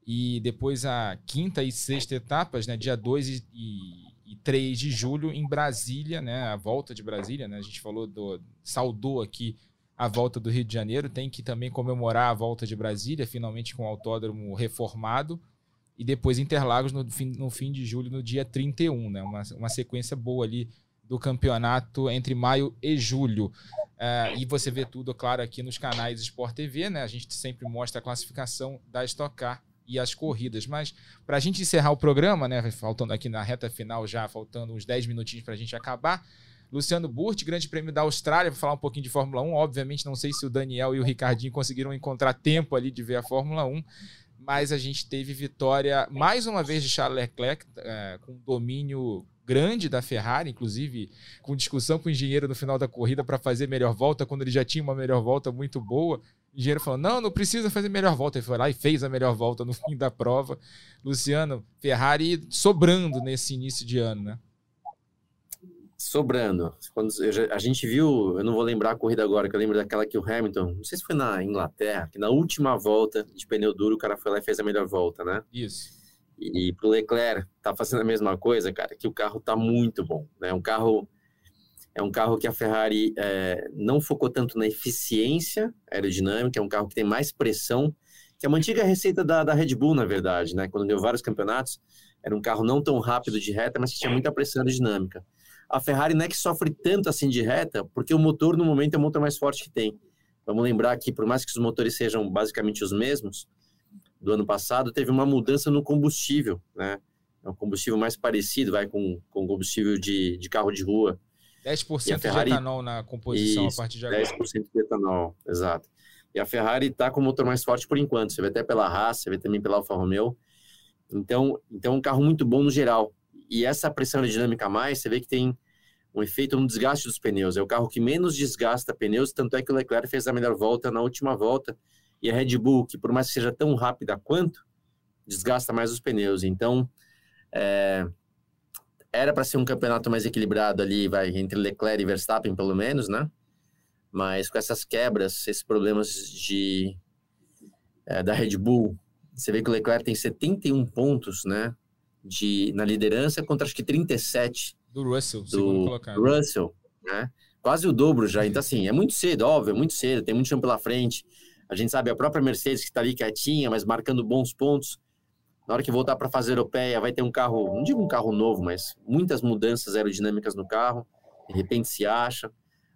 E depois a quinta e sexta etapas, né? Dia 2 e, e, e 3 de julho em Brasília, né? A volta de Brasília, né? A gente falou do. saudou aqui a volta do Rio de Janeiro. Tem que também comemorar a volta de Brasília, finalmente com o autódromo reformado e depois Interlagos no fim, no fim de julho, no dia 31, né? Uma, uma sequência boa ali do campeonato entre maio e julho. Uh, e você vê tudo, claro, aqui nos canais Sport TV, né? A gente sempre mostra a classificação da Stock Car e as corridas. Mas para a gente encerrar o programa, né? Faltando aqui na reta final já, faltando uns 10 minutinhos para a gente acabar. Luciano Burti, Grande Prêmio da Austrália, vou falar um pouquinho de Fórmula 1. Obviamente, não sei se o Daniel e o Ricardinho conseguiram encontrar tempo ali de ver a Fórmula 1, mas a gente teve vitória mais uma vez de Charles Leclerc, é, com domínio grande da Ferrari, inclusive com discussão com o engenheiro no final da corrida para fazer melhor volta, quando ele já tinha uma melhor volta muito boa. O engenheiro falou: não, não precisa fazer melhor volta. Ele foi lá e fez a melhor volta no [LAUGHS] fim da prova. Luciano, Ferrari sobrando nesse início de ano, né?
Sobrando. Quando a gente viu, eu não vou lembrar a corrida agora, que eu lembro daquela que o Hamilton, não sei se foi na Inglaterra, que na última volta de pneu duro o cara foi lá e fez a melhor volta, né?
Isso.
E, e pro Leclerc tá fazendo a mesma coisa, cara, que o carro tá muito bom, né? Um carro é um carro que a Ferrari é, não focou tanto na eficiência aerodinâmica, é um carro que tem mais pressão, que é uma antiga receita da, da Red Bull, na verdade, né? Quando ganhou vários campeonatos, era um carro não tão rápido de reta, mas que tinha muita pressão aerodinâmica. A Ferrari não é que sofre tanto assim de reta, porque o motor, no momento, é o motor mais forte que tem. Vamos lembrar que, por mais que os motores sejam basicamente os mesmos, do ano passado, teve uma mudança no combustível, né? É um combustível mais parecido, vai com, com combustível de, de carro de rua.
10% Ferrari, de etanol na composição isso, a partir de agora. 10%
de etanol, exato. E a Ferrari está com o motor mais forte por enquanto. Você vê até pela Haas, você vê também pela Alfa Romeo. Então, então é um carro muito bom no geral. E essa pressão aerodinâmica a mais, você vê que tem um efeito no desgaste dos pneus. É o carro que menos desgasta pneus, tanto é que o Leclerc fez a melhor volta na última volta e a Red Bull, que por mais que seja tão rápida quanto, desgasta mais os pneus. Então, é, era para ser um campeonato mais equilibrado ali, vai entre Leclerc e Verstappen, pelo menos, né? Mas com essas quebras, esses problemas de é, da Red Bull, você vê que o Leclerc tem 71 pontos, né? De, na liderança contra acho que 37
do Russell, do colocado.
Russell, né? Quase o dobro já. Então, assim, é muito cedo, óbvio, é muito cedo, tem muito chão pela frente. A gente sabe a própria Mercedes que está ali quietinha, mas marcando bons pontos. Na hora que voltar para fase europeia, vai ter um carro, não digo um carro novo, mas muitas mudanças aerodinâmicas no carro. De repente se acha.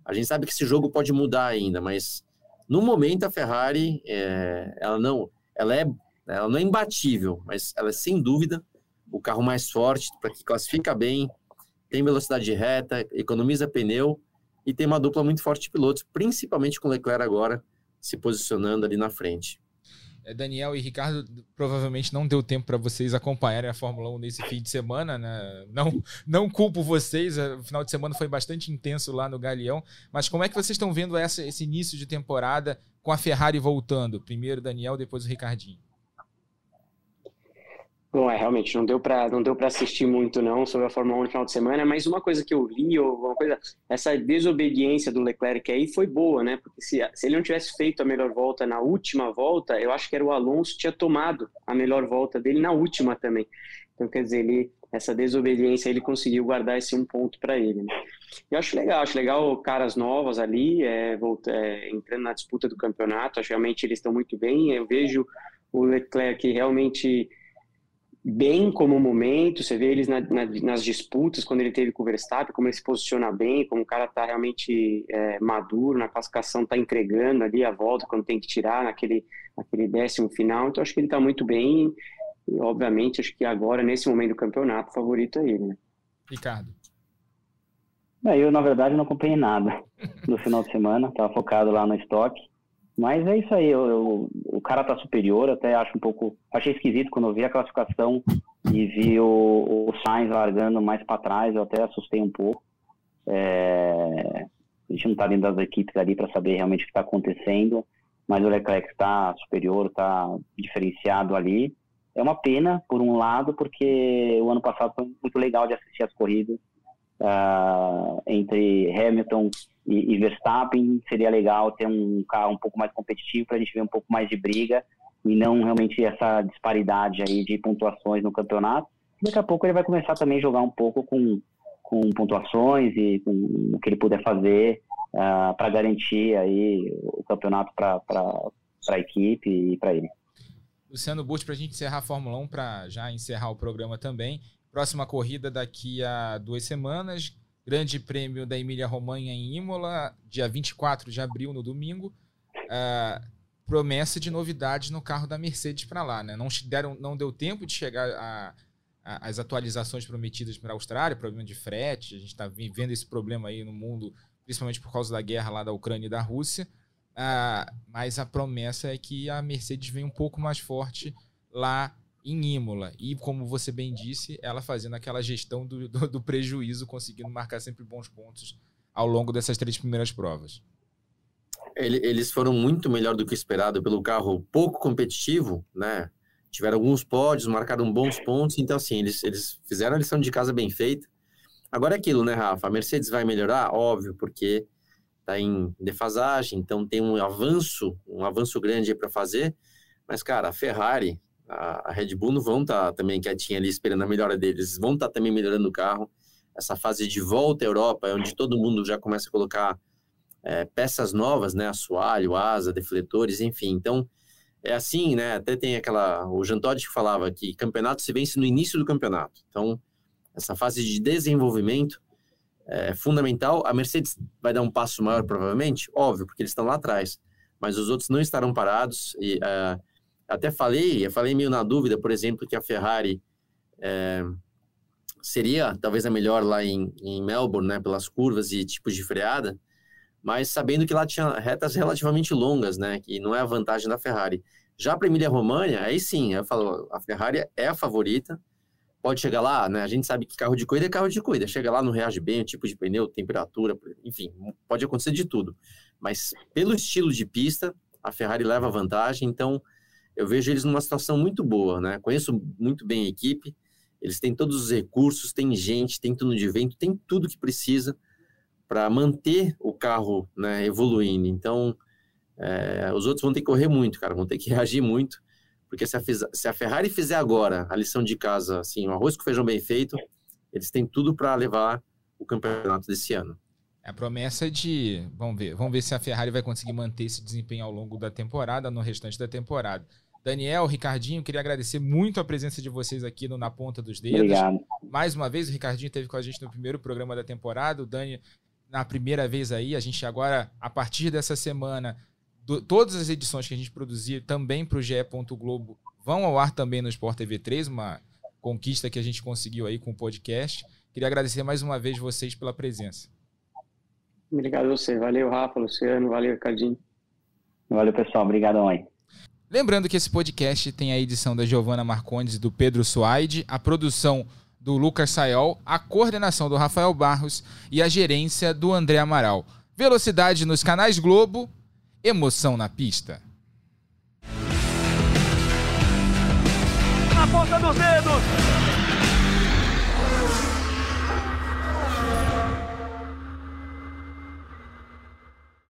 A gente sabe que esse jogo pode mudar ainda, mas no momento a Ferrari, é, ela não, ela é, ela não é imbatível, mas ela é sem dúvida o carro mais forte para que classifica bem, tem velocidade reta, economiza pneu e tem uma dupla muito forte de pilotos, principalmente com Leclerc agora se posicionando ali na frente.
É, Daniel e Ricardo, provavelmente não deu tempo para vocês acompanharem a Fórmula 1 nesse fim de semana, né? Não, não culpo vocês, o final de semana foi bastante intenso lá no Galeão, mas como é que vocês estão vendo essa, esse início de temporada com a Ferrari voltando? Primeiro Daniel, depois o Ricardinho.
Bom, é, realmente, não deu para não deu para assistir muito não sobre a Fórmula 1 no final de semana, mas uma coisa que eu li, ou uma coisa, essa desobediência do Leclerc aí foi boa, né? Porque se, se ele não tivesse feito a melhor volta na última volta, eu acho que era o Alonso que tinha tomado a melhor volta dele na última também. Então, quer dizer, ele, essa desobediência ele conseguiu guardar esse um ponto para ele. Né? Eu acho legal, acho legal caras novas ali, é, volta, é, entrando na disputa do campeonato, acho realmente eles estão muito bem. Eu vejo o Leclerc realmente bem como momento, você vê eles na, na, nas disputas, quando ele teve com o Verstappen, como ele se posiciona bem, como o cara está realmente é, maduro, na classificação está entregando ali a volta quando tem que tirar, naquele, naquele décimo final, então acho que ele está muito bem e obviamente acho que agora, nesse momento do campeonato, o favorito é ele, né?
Ricardo.
Eu, na verdade, não acompanhei nada no final de semana, estava focado lá no estoque, mas é isso aí, eu, eu, o cara tá superior, até acho um pouco. Achei esquisito quando eu vi a classificação e vi o, o Sainz largando mais para trás, eu até assustei um pouco. É, a gente não tá dentro das equipes ali para saber realmente o que está acontecendo, mas o Leclerc está superior, está diferenciado ali. É uma pena, por um lado, porque o ano passado foi muito legal de assistir as corridas uh, entre Hamilton e, e, Verstappen. Seria legal ter um carro um pouco mais competitivo para a gente ver um pouco mais de briga e não realmente essa disparidade aí de pontuações no campeonato. Daqui a pouco ele vai começar também a jogar um pouco com, com pontuações e com o que ele puder fazer uh, ah, para garantir aí o campeonato para a equipe e para ele.
Luciano Burti, para a gente encerrar a Fórmula 1, para já encerrar o programa também, Próxima corrida daqui a duas semanas. Grande Prêmio da Emília-Romanha em Imola, dia 24 de abril, no domingo. Uh, promessa de novidades no carro da Mercedes para lá. Né? Não, deram, não deu tempo de chegar a, a, as atualizações prometidas para a Austrália, problema de frete. A gente está vivendo esse problema aí no mundo, principalmente por causa da guerra lá da Ucrânia e da Rússia. Uh, mas a promessa é que a Mercedes vem um pouco mais forte lá em Imola. E, como você bem disse, ela fazendo aquela gestão do, do, do, prejuízo, conseguindo marcar sempre bons pontos ao longo dessas três primeiras provas.
ele, eles foram muito melhor do que esperado pelo carro pouco competitivo, né? Tiveram alguns pódios, marcaram bons pontos, então assim, eles, eles fizeram a lição de casa bem feita. Agora é aquilo, né, Rafa? A Mercedes vai melhorar? Óbvio, porque está em defasagem, então tem um avanço, um avanço grande para fazer. Mas, cara, a Ferrari, a, Red Bull não vão estar tá também quietinha ali esperando a melhora deles, vão estar tá também melhorando o carro. Essa fase de volta à Europa, é onde todo mundo já começa a colocar é, peças novas, né? Assoalho, asa, defletores, enfim. Então, é assim, né? Até tem aquela. O Jean Todt falava que campeonato se vence no início do campeonato. Então, essa fase de desenvolvimento é fundamental. A Mercedes vai dar um passo maior, provavelmente? Óbvio, porque eles estão lá atrás. Mas os outros não estarão parados. E uh, até falei, eu falei meio na dúvida, por exemplo, que a Ferrari é, seria talvez a melhor lá em, em Melbourne, né? Pelas curvas e tipos de freada mas sabendo que lá tinha retas relativamente longas, né? Que não é a vantagem da Ferrari. Já para Emília Romagna, aí sim, eu falo, a Ferrari é a favorita. Pode chegar lá, né? A gente sabe que carro de corrida é carro de corrida. Chega lá, não reage bem, o tipo de pneu, temperatura, enfim, pode acontecer de tudo. Mas pelo estilo de pista, a Ferrari leva vantagem, então eu vejo eles numa situação muito boa, né? Conheço muito bem a equipe, eles têm todos os recursos, tem gente, tem tudo de vento, tem tudo que precisa para manter o carro né, evoluindo. Então, é, os outros vão ter que correr muito, cara, vão ter que [LAUGHS] reagir muito, porque se a, se a, Ferrari fizer agora a lição de casa, assim, o arroz com feijão bem feito, eles têm tudo para levar o campeonato desse ano.
A promessa de, vamos ver, vamos ver se a Ferrari vai conseguir manter esse desempenho ao longo da temporada, no restante da temporada. Daniel, Ricardinho, queria agradecer muito a presença de vocês aqui no Na Ponta dos Dedos.
Obrigado.
Mais uma vez, o Ricardinho esteve com a gente no primeiro programa da temporada, o Dani na primeira vez aí. A gente agora, a partir dessa semana, do, todas as edições que a gente produzir também para o GE. Globo vão ao ar também no Sport TV 3, uma conquista que a gente conseguiu aí com o podcast. Queria agradecer mais uma vez vocês pela presença.
Obrigado a você. Valeu, Rafa, Luciano. Valeu, Ricardinho.
Valeu, pessoal. Obrigadão aí.
Lembrando que esse podcast tem a edição da Giovana Marcondes e do Pedro Suaide, a produção do Lucas Sayol, a coordenação do Rafael Barros e a gerência do André Amaral. Velocidade nos canais Globo, emoção na pista.
Na ponta dos dedos!